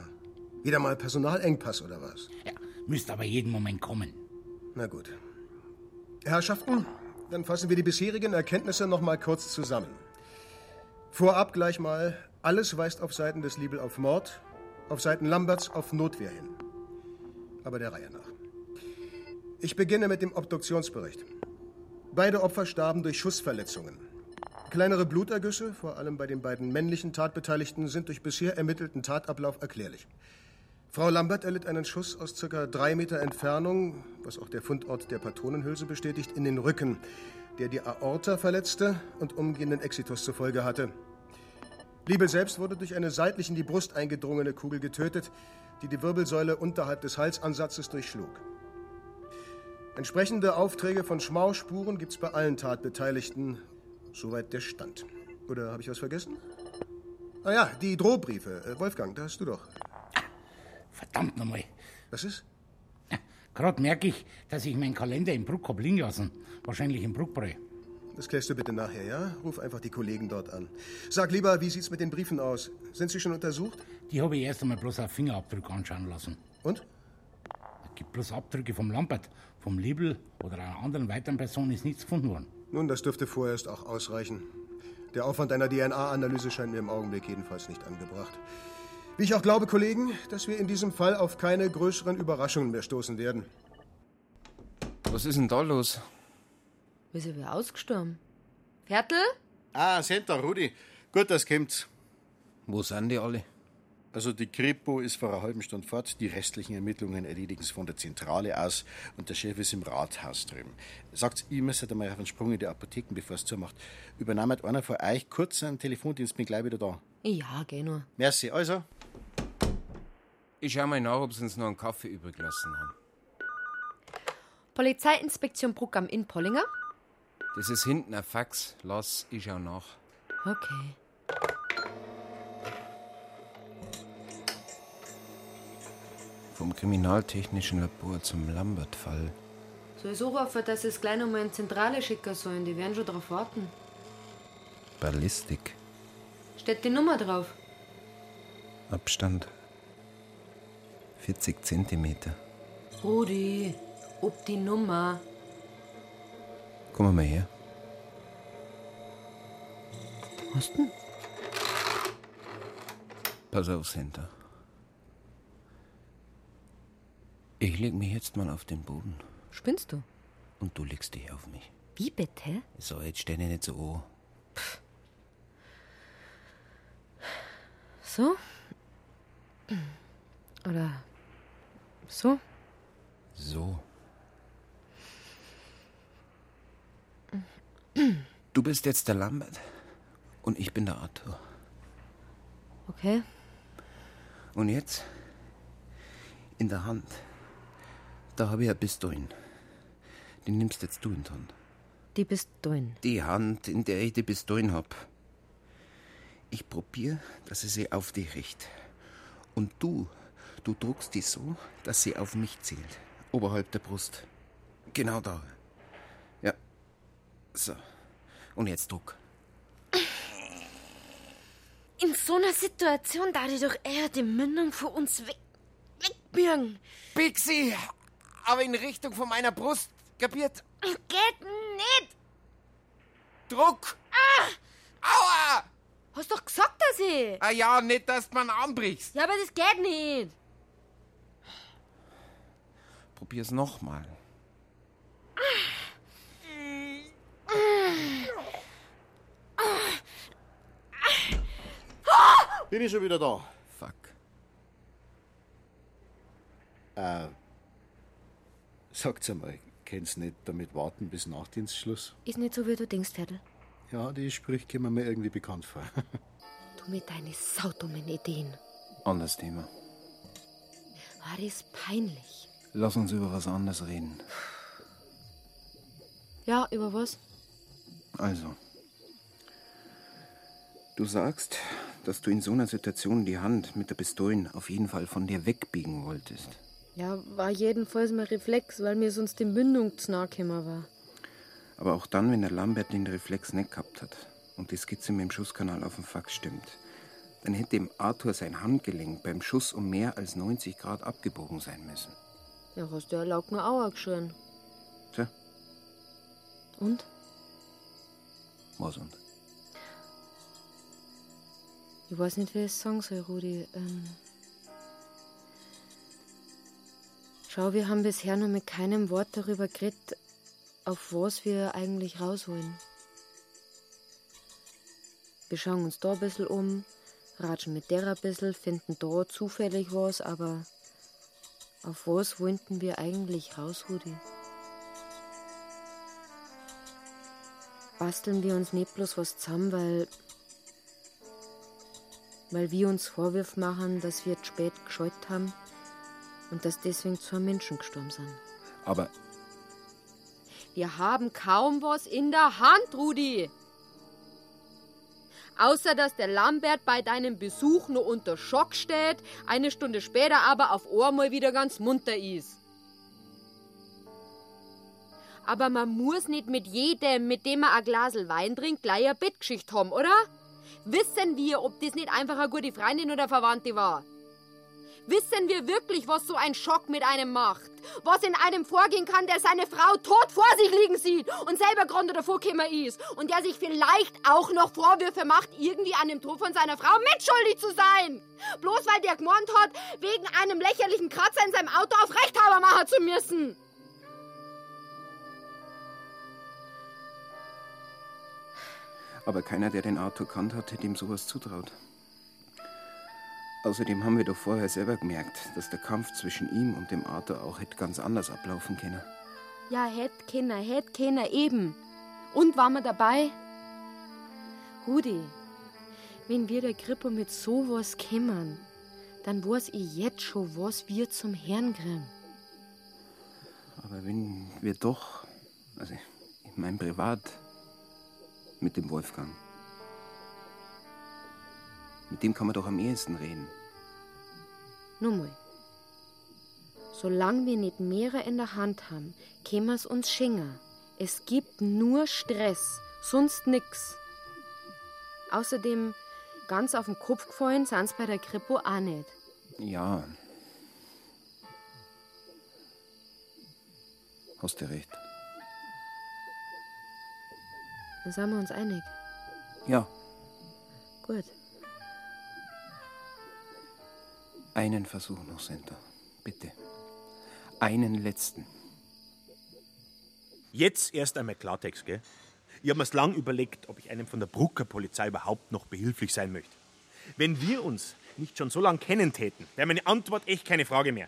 Wieder mal Personalengpass oder was? Ja, müsste aber jeden Moment kommen. Na gut. Herrschaften, dann fassen wir die bisherigen Erkenntnisse noch mal kurz zusammen. Vorab gleich mal, alles weist auf Seiten des Liebel auf Mord, auf Seiten Lamberts auf Notwehr hin. Aber der Reihe nach. Ich beginne mit dem Obduktionsbericht. Beide Opfer starben durch Schussverletzungen. Kleinere Blutergüsse, vor allem bei den beiden männlichen Tatbeteiligten, sind durch bisher ermittelten Tatablauf erklärlich. Frau Lambert erlitt einen Schuss aus circa drei Meter Entfernung, was auch der Fundort der Patronenhülse bestätigt, in den Rücken, der die Aorta verletzte und umgehenden Exitus zur Folge hatte. Liebel selbst wurde durch eine seitlich in die Brust eingedrungene Kugel getötet, die die Wirbelsäule unterhalb des Halsansatzes durchschlug. Entsprechende Aufträge von Schmausspuren gibt es bei allen Tatbeteiligten. Soweit der Stand. Oder habe ich was vergessen? Ah ja, die Drohbriefe. Äh, Wolfgang, da hast du doch. Verdammt nochmal. Was ist? Gerade merke ich, dass ich meinen Kalender im Bruck hab liegen lassen. Wahrscheinlich im Bruckbräu. Das klärst du bitte nachher, ja? Ruf einfach die Kollegen dort an. Sag lieber, wie sieht's mit den Briefen aus? Sind sie schon untersucht? Die habe ich erst einmal bloß auf Fingerabdrücke anschauen lassen. Und? Es gibt bloß Abdrücke vom Lampert. Vom Libel oder einer anderen weiteren Person ist nichts gefunden worden. Nun, das dürfte vorerst auch ausreichen. Der Aufwand einer DNA-Analyse scheint mir im Augenblick jedenfalls nicht angebracht. Wie ich auch glaube, Kollegen, dass wir in diesem Fall auf keine größeren Überraschungen mehr stoßen werden. Was ist denn da los? Wieso wer ausgestorben? Viertel? Ah, seht da, Rudi. Gut, das kommt. Wo sind die alle? Also die Kripo ist vor einer halben Stunde fort, die restlichen Ermittlungen erledigen sie von der Zentrale aus und der Chef ist im Rathaus drüben. Sagt, ich müsste mal auf einen Sprung in die Apotheken, bevor es zumacht. Übernahmt einer von euch kurz einen Telefondienst, bin gleich wieder da. Ja, geh nur. Merci, also. Ich schau mal nach, ob sie uns noch einen Kaffee übrig gelassen haben. Polizeiinspektion Bruck am Inn Pollinger? Das ist hinten ein Fax. Lass, ich schau nach. Okay. Vom Kriminaltechnischen Labor zum Lambert-Fall. Soll ich so rufen, dass sie es gleich nochmal in die Zentrale schicken sollen? Die werden schon drauf warten. Ballistik. Steht die Nummer drauf? Abstand. 40 Zentimeter. Rudi, ob die Nummer. Komm mal her. Was denn? Pass auf, Center. Ich leg mich jetzt mal auf den Boden. Spinnst du? Und du legst dich auf mich. Wie bitte? So, jetzt stell dich nicht so an. So? Oder so? So. (clears throat) Du bist jetzt der Lambert und ich bin der Arthur. Okay. Und jetzt? In der Hand. Da habe ich ein Pistolen. Die nimmst jetzt du in die Hand. Die Pistolen. Die Hand, in der ich die Pistolen hab. Ich probier, dass sie sie auf dich richtet. Und du, du druckst die so, dass sie auf mich zielt. Oberhalb der Brust. Genau da. Ja. So. Und jetzt druck. In so einer Situation darf ich doch eher die Mündung von uns weg wegbürgen. Pixie! Aber in Richtung von meiner Brust. Kapiert? Geht nicht! Druck! Ah! Aua! Hast doch gesagt, dass ich. Ah ja, nicht, dass du man anbrichst. Ja, aber das geht nicht. Probier's nochmal. Bin ich schon wieder da? Fuck. Äh, sagt's einmal, kennst nicht damit warten bis Nachtdienstschluss? Ist nicht so, wie du denkst, Herdl. Ja, die Sprüche kommen mir irgendwie bekannt vor. (laughs) Du mit deinen saudummen Ideen. Anderes Thema. War das peinlich? Lass uns über was anderes reden. Ja, über was? Also. Du sagst, dass du in so einer Situation die Hand mit der Pistole auf jeden Fall von dir wegbiegen wolltest. Ja, war jedenfalls mein Reflex, weil mir sonst die Mündung zu nahe gekommen war. Aber auch dann, wenn der Lambert den Reflex nicht gehabt hat und die Skizze mit dem Schusskanal auf dem Fax stimmt, dann hätte dem Arthur sein Handgelenk beim Schuss um mehr als 90 Grad abgebogen sein müssen. Ja, hast du ja Lauken Auer geschrien. Tja. Und? Was und? Ich weiß nicht, wie ich es sagen soll, Rudi. Ähm Schau, wir haben bisher noch mit keinem Wort darüber geredet, auf was wir eigentlich raus wollen. Wir schauen uns da ein bisschen um, ratschen mit der ein bisschen, finden da zufällig was, aber auf was wollten wir eigentlich raus, Rudi? Basteln wir uns nicht bloß was zusammen, weil, weil wir uns Vorwürfe machen, dass wir zu spät gescheut haben und dass deswegen zwei Menschen gestorben sind. Aber Wir haben kaum was in der Hand, Rudi. Außer dass der Lambert bei deinem Besuch nur unter Schock steht, eine Stunde später aber auf einmal wieder ganz munter ist. Aber man muss nicht mit jedem, mit dem man ein Glasel Wein trinkt, gleich eine Bettgeschichte haben, oder? Wissen wir, ob das nicht einfach eine gute Freundin oder Verwandte war? Wissen wir wirklich, was so ein Schock mit einem macht? Was in einem vorgehen kann, der seine Frau tot vor sich liegen sieht und selber gerade davor gekommen ist und der sich vielleicht auch noch Vorwürfe macht, irgendwie an dem Tod von seiner Frau mitschuldig zu sein? Bloß weil der gemeint hat, wegen einem lächerlichen Kratzer in seinem Auto auf Rechthaber machen zu müssen. Aber keiner, der den Arthur kannt hat, hätte ihm sowas zutraut. Außerdem haben wir doch vorher selber gemerkt, dass der Kampf zwischen ihm und dem Arthur auch hätte ganz anders ablaufen können. Ja, hätt keiner, hätt keiner, eben. Und waren wir dabei? Rudi, wenn wir der Krippe mit sowas kämmern, dann weiß ich jetzt schon, was wir zum Herrn kriegen. Aber wenn wir doch, also ich mein privat, mit dem Wolfgang, mit dem kann man doch am ehesten reden. Nur mal. Solange wir nicht mehrere in der Hand haben, können wir's uns schenken. Es gibt nur Stress, sonst nix. Außerdem, ganz auf den Kopf gefallen sind's bei der Kripo auch nicht. Ja. Hast du recht. Dann sind wir uns einig. Ja, Gut. Einen Versuch noch, Senta. Bitte. Einen letzten. Jetzt erst einmal Klartext, gell? Ich habe mir's lang überlegt, ob ich einem von der Brucker Polizei überhaupt noch behilflich sein möchte. Wenn wir uns nicht schon so lange kennen täten, wäre meine Antwort echt keine Frage mehr.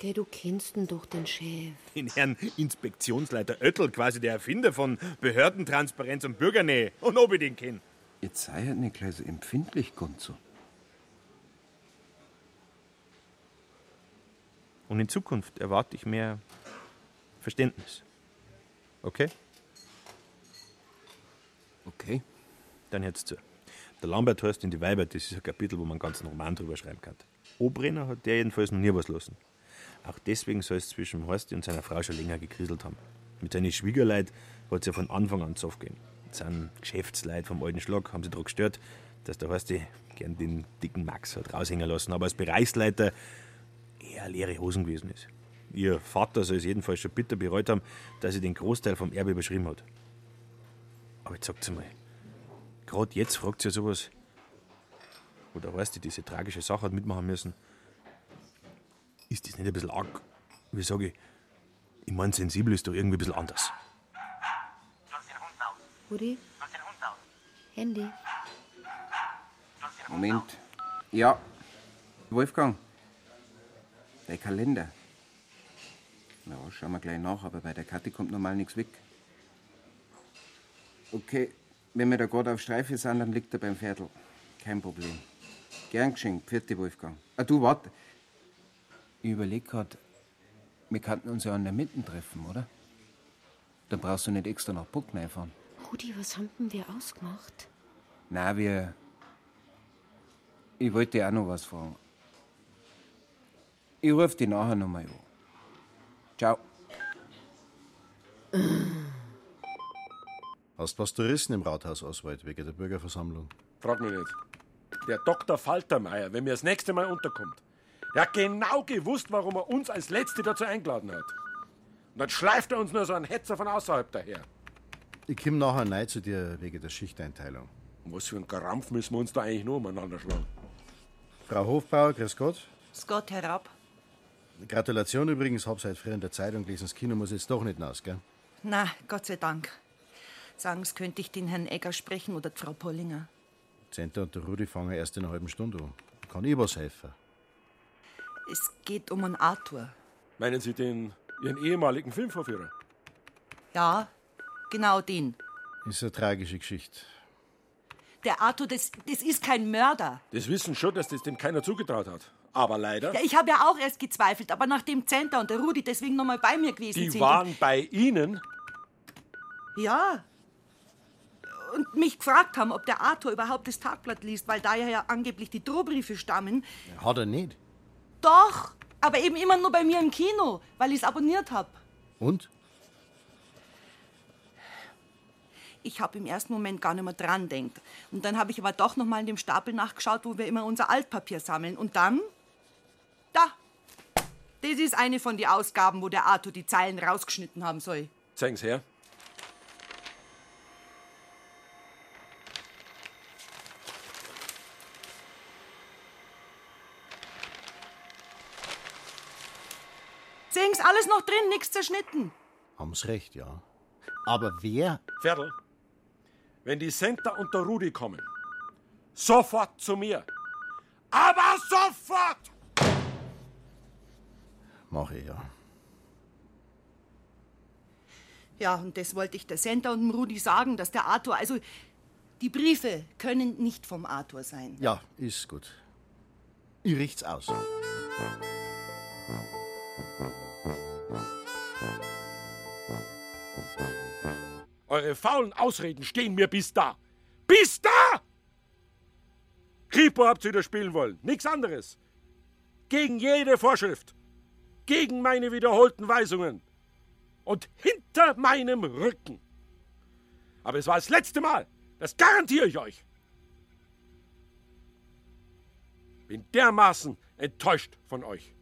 Geh, du kennst ihn doch, den Chef. Den Herrn Inspektionsleiter Oettel, quasi der Erfinder von Behördentransparenz und Bürgernähe. Und ob ich den kenne. Jetzt sei halt nicht gleich so empfindlich, Gunzo. Und in Zukunft erwarte ich mehr Verständnis. Okay? Okay. Dann jetzt zu. Der Lambert heißt in die Weiber, das ist ein Kapitel, wo man einen ganzen Roman drüber schreiben kann. Obrenner hat der jedenfalls noch nie was lassen. Auch deswegen soll es zwischen Horst und seiner Frau schon länger gekriselt haben. Mit seinen Schwiegerleut hat es ja von Anfang an zu gehen. Das sind Geschäftsleute vom alten Schlag, haben sie daran gestört, dass der Horst gern den dicken Max hat raushängen lassen, aber als Bereichsleiter eher leere Hosen gewesen ist. Ihr Vater soll es jedenfalls schon bitter bereut haben, dass er den Großteil vom Erbe überschrieben hat. Aber jetzt sagt sie mal, gerade jetzt fragt sie ja sowas, wo der Horst diese tragische Sache hat mitmachen müssen. Ist das nicht ein bisschen arg? Wie sage ich? Ich meine, sensibel ist doch irgendwie ein bisschen anders. Rudi? Handy. Moment. Ja. Wolfgang. Der Kalender. Na, schauen wir gleich nach, aber bei der Kathi kommt normal nichts weg. Okay, wenn wir da gerade auf Streife sind, dann liegt er beim Viertel. Kein Problem. Gern geschenkt. Vierte Wolfgang. Ah, du, warte. Ich überleg grad, wir könnten uns ja an der Mitten treffen, oder? Dann brauchst du nicht extra nach Bucknei fahren. Rudi, was haben denn wir ausgemacht? Na, wir. Ich wollte dir auch noch was fragen. Ich ruf dich nachher nochmal an. Ciao. Hast was Touristen im Rathaus Oswald wegen der Bürgerversammlung? Frag mich nicht. Der Dr. Faltermeier, wenn mir das nächste Mal unterkommt, der hat genau gewusst, warum er uns als Letzte dazu eingeladen hat. Und dann schleift er uns nur so einen Hetzer von außerhalb daher. Ich komm nachher neu zu dir wegen der Schichteinteilung. Und was für ein Krampf müssen wir uns da eigentlich nur umeinander schlagen? Frau Hofbauer, grüß Gott. Scott herab. Gratulation übrigens, hab seit früher in der Zeitung gelesen, das Kino muss jetzt doch nicht hinaus, gell? Na, Gott sei Dank. Sagen Sie, könnte ich den Herrn Egger sprechen oder die Frau Pollinger? Zenta und der Rudi fangen erst in einer halben Stunde an. Kann ich was helfen? Es geht um einen Arthur. Meinen Sie den Ihren ehemaligen Filmvorführer? Ja, genau den. Ist eine tragische Geschichte. Der Arthur, das, das ist kein Mörder. Das wissen schon, dass das dem keiner zugetraut hat. Aber leider. Ja, ich habe ja auch erst gezweifelt, aber nachdem Zenta und der Rudi deswegen noch mal bei mir gewesen Die sind. waren bei Ihnen? Ja. Und mich gefragt haben, ob der Arthur überhaupt das Tagblatt liest, weil da ja angeblich die Drohbriefe stammen. Hat er nicht. Doch, aber eben immer nur bei mir im Kino, weil ich es abonniert habe. Und? Ich habe im ersten Moment gar nicht mehr dran denkt. Und dann habe ich aber doch noch mal in dem Stapel nachgeschaut, wo wir immer unser Altpapier sammeln. Und dann, da, das ist eine von den Ausgaben, wo der Arthur die Zeilen rausgeschnitten haben soll. Zeigen's her. Sehen's alles noch drin, nichts zerschnitten. Haben's recht, ja. Aber wer? Pferdl, wenn die Senta und der Rudi kommen, sofort zu mir. Aber sofort! Mach ich, ja. Ja, und das wollte ich der Senta und dem Rudi sagen, dass der Arthur, also die Briefe können nicht vom Arthur sein. Ja, ist gut. Ich richt's aus. Eure faulen Ausreden stehen mir bis da. Bis da! Kripo habt ihr wieder spielen wollen, nichts anderes. Gegen jede Vorschrift. Gegen meine wiederholten Weisungen. Und hinter meinem Rücken. Aber es war das letzte Mal. Das garantiere ich euch. Bin dermaßen enttäuscht von euch.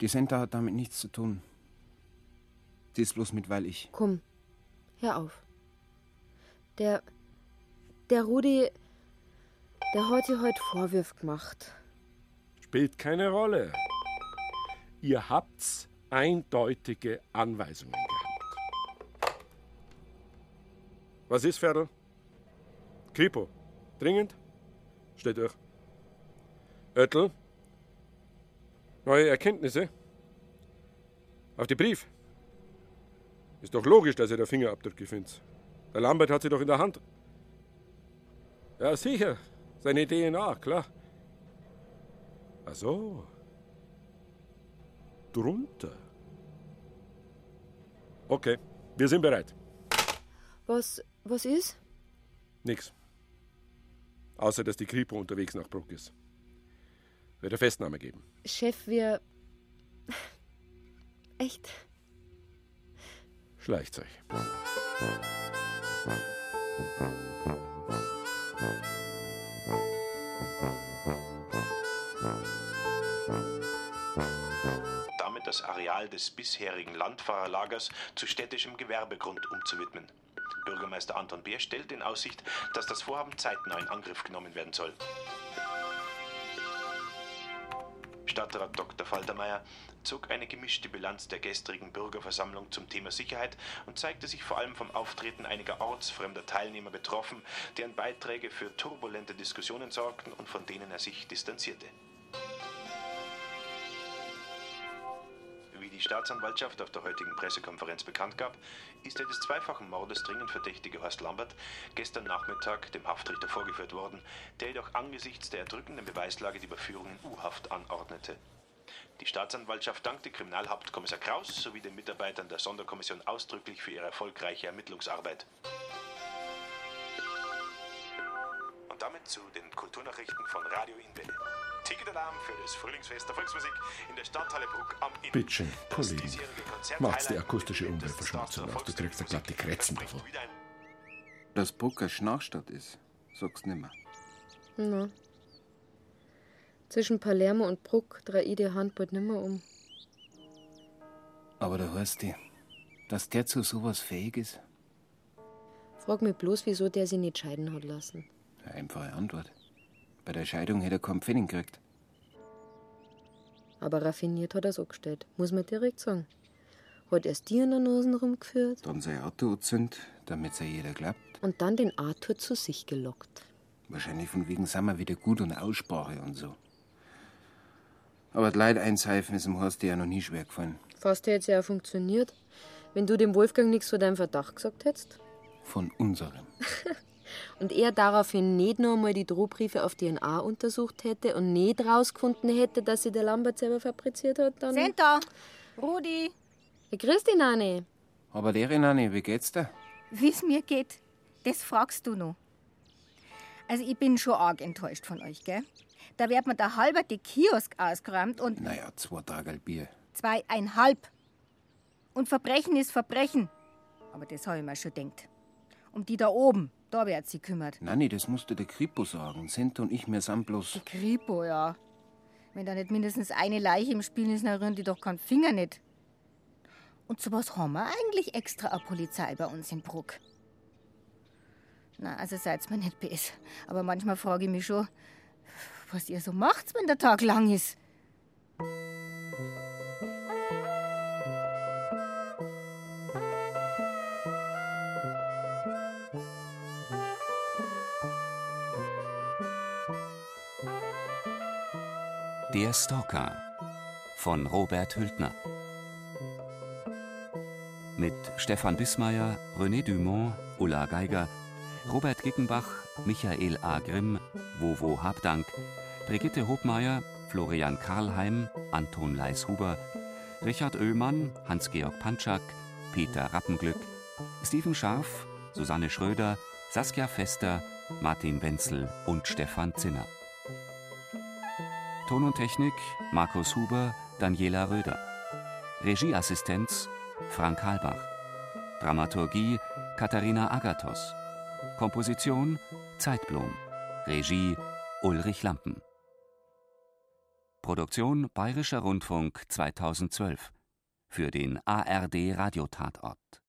Die Senta hat damit nichts zu tun. Die ist bloß mit, weil ich. Komm, hör auf. Der. Der Rudi. Der hat dir heute Vorwürfe gemacht. Spielt keine Rolle. Ihr habt's eindeutige Anweisungen gehabt. Was ist, Ferdl? Kripo. Dringend? Steht durch. Oettel? Neue Erkenntnisse? Auf die Brief? Ist doch logisch, dass ihr der Fingerabdrücke findet. Der Lambert hat sie doch in der Hand. Ja, sicher. Seine DNA, klar. Ach so. Drunter. Okay, wir sind bereit. Was, was ist? Nix. Außer, dass die Kripo unterwegs nach Bruck ist. Wird eine Festnahme geben. Chef, wir. Echt? Schleicht's euch. Das Areal des bisherigen Landfahrerlagers zu städtischem Gewerbegrund umzuwidmen. Bürgermeister Anton Beer stellt in Aussicht, dass das Vorhaben zeitnah in Angriff genommen werden soll. Stadtrat Dr. Faltermeier zog eine gemischte Bilanz der gestrigen Bürgerversammlung zum Thema Sicherheit und zeigte sich vor allem vom Auftreten einiger ortsfremder Teilnehmer betroffen, deren Beiträge für turbulente Diskussionen sorgten und von denen er sich distanzierte. Die Staatsanwaltschaft auf der heutigen Pressekonferenz bekannt gab, ist der des zweifachen Mordes dringend verdächtige Horst Lambert gestern Nachmittag dem Haftrichter vorgeführt worden, der jedoch angesichts der erdrückenden Beweislage die Überführung in U-Haft anordnete. Die Staatsanwaltschaft dankte Kriminalhauptkommissar Kraus sowie den Mitarbeitern der Sonderkommission ausdrücklich für ihre erfolgreiche Ermittlungsarbeit. Und damit zu den Kulturnachrichten von Radio Inwelle. Ticketalarm für das Frühlingsfest der Volksmusik in der Stadthalle Bruck am Inn. Bitteschön, Kollegen. Macht's die akustische Umweltverschmutzung aus. Du kriegst ja glatt die Kretzen davon. Dass Bruck eine Schnarchstadt ist, sag's nimmer. Na. Zwischen Palermo und Bruck drei ich die Hand bald nimmer um. Aber der Horsti, dass der zu sowas fähig ist? Frag mich bloß, wieso der sie nicht scheiden hat lassen. Einfache Antwort. Bei der Scheidung hätte er keinen Pfennig gekriegt. Aber raffiniert hat er's angestellt, muss man direkt sagen. Hat erst die in der Nase rumgeführt Dann sein Auto anzündet, damit's ja jeder glaubt. und dann den Arthur zu sich gelockt. Wahrscheinlich von wegen sind wir wieder gut und Aussprache und so. Aber das Leid einseifen ist dem Horsti ja noch nie schwer gefallen. Fast hätte ja auch funktioniert, wenn du dem Wolfgang nichts zu deinem Verdacht gesagt hättest. Von unserem. (laughs) Und er daraufhin nicht noch einmal die Drohbriefe auf DNA untersucht hätte und nicht rausgefunden hätte, dass sie der Lambert selber fabriziert hat, dann. Sind da. Rudi, Ja, grüß dich, Nani. Aber der Renani, wie geht's dir? wie's mir geht, das fragst du noch. Also ich bin schon arg enttäuscht von euch, gell? Da wird mir der halberte Kiosk ausgeräumt und Naja, zwei Tage Bier. zweieinhalb. Und Verbrechen ist Verbrechen. Aber das habe ich mir schon gedacht. Um die da oben, da wird sie kümmert. Nanni, das musst du der Kripo sagen. Senta und ich, wir sind bloß. Kripo, ja. Wenn da nicht mindestens eine Leiche im Spiel ist, dann rühren die doch keinen Finger nicht. Und sowas haben wir eigentlich extra eine Polizei bei uns in Bruck. Na, also seid's mir nicht böse. Aber manchmal frage ich mich schon, was ihr so macht, wenn der Tag lang ist. Der Stalker von Robert Hültner. Mit Stefan Bismayer, René Dumont, Ulla Geiger, Robert Gickenbach, Michael A. Grimm, Wowo Habdank, Brigitte Hobmeier, Florian Karlheim, Anton Leishuber, Richard Oehlmann, Hans-Georg Pantschak, Peter Rappenglück, Steven Scharf, Susanne Schröder, Saskia Fester, Martin Wenzel und Stefan Zinner. Ton und Technik Markus Huber, Daniela Röder. Regieassistenz Frank Halbach. Dramaturgie Katharina Agathos. Komposition Zeitblom. Regie Ulrich Lampen. Produktion Bayerischer Rundfunk 2012 für den ARD Radiotatort.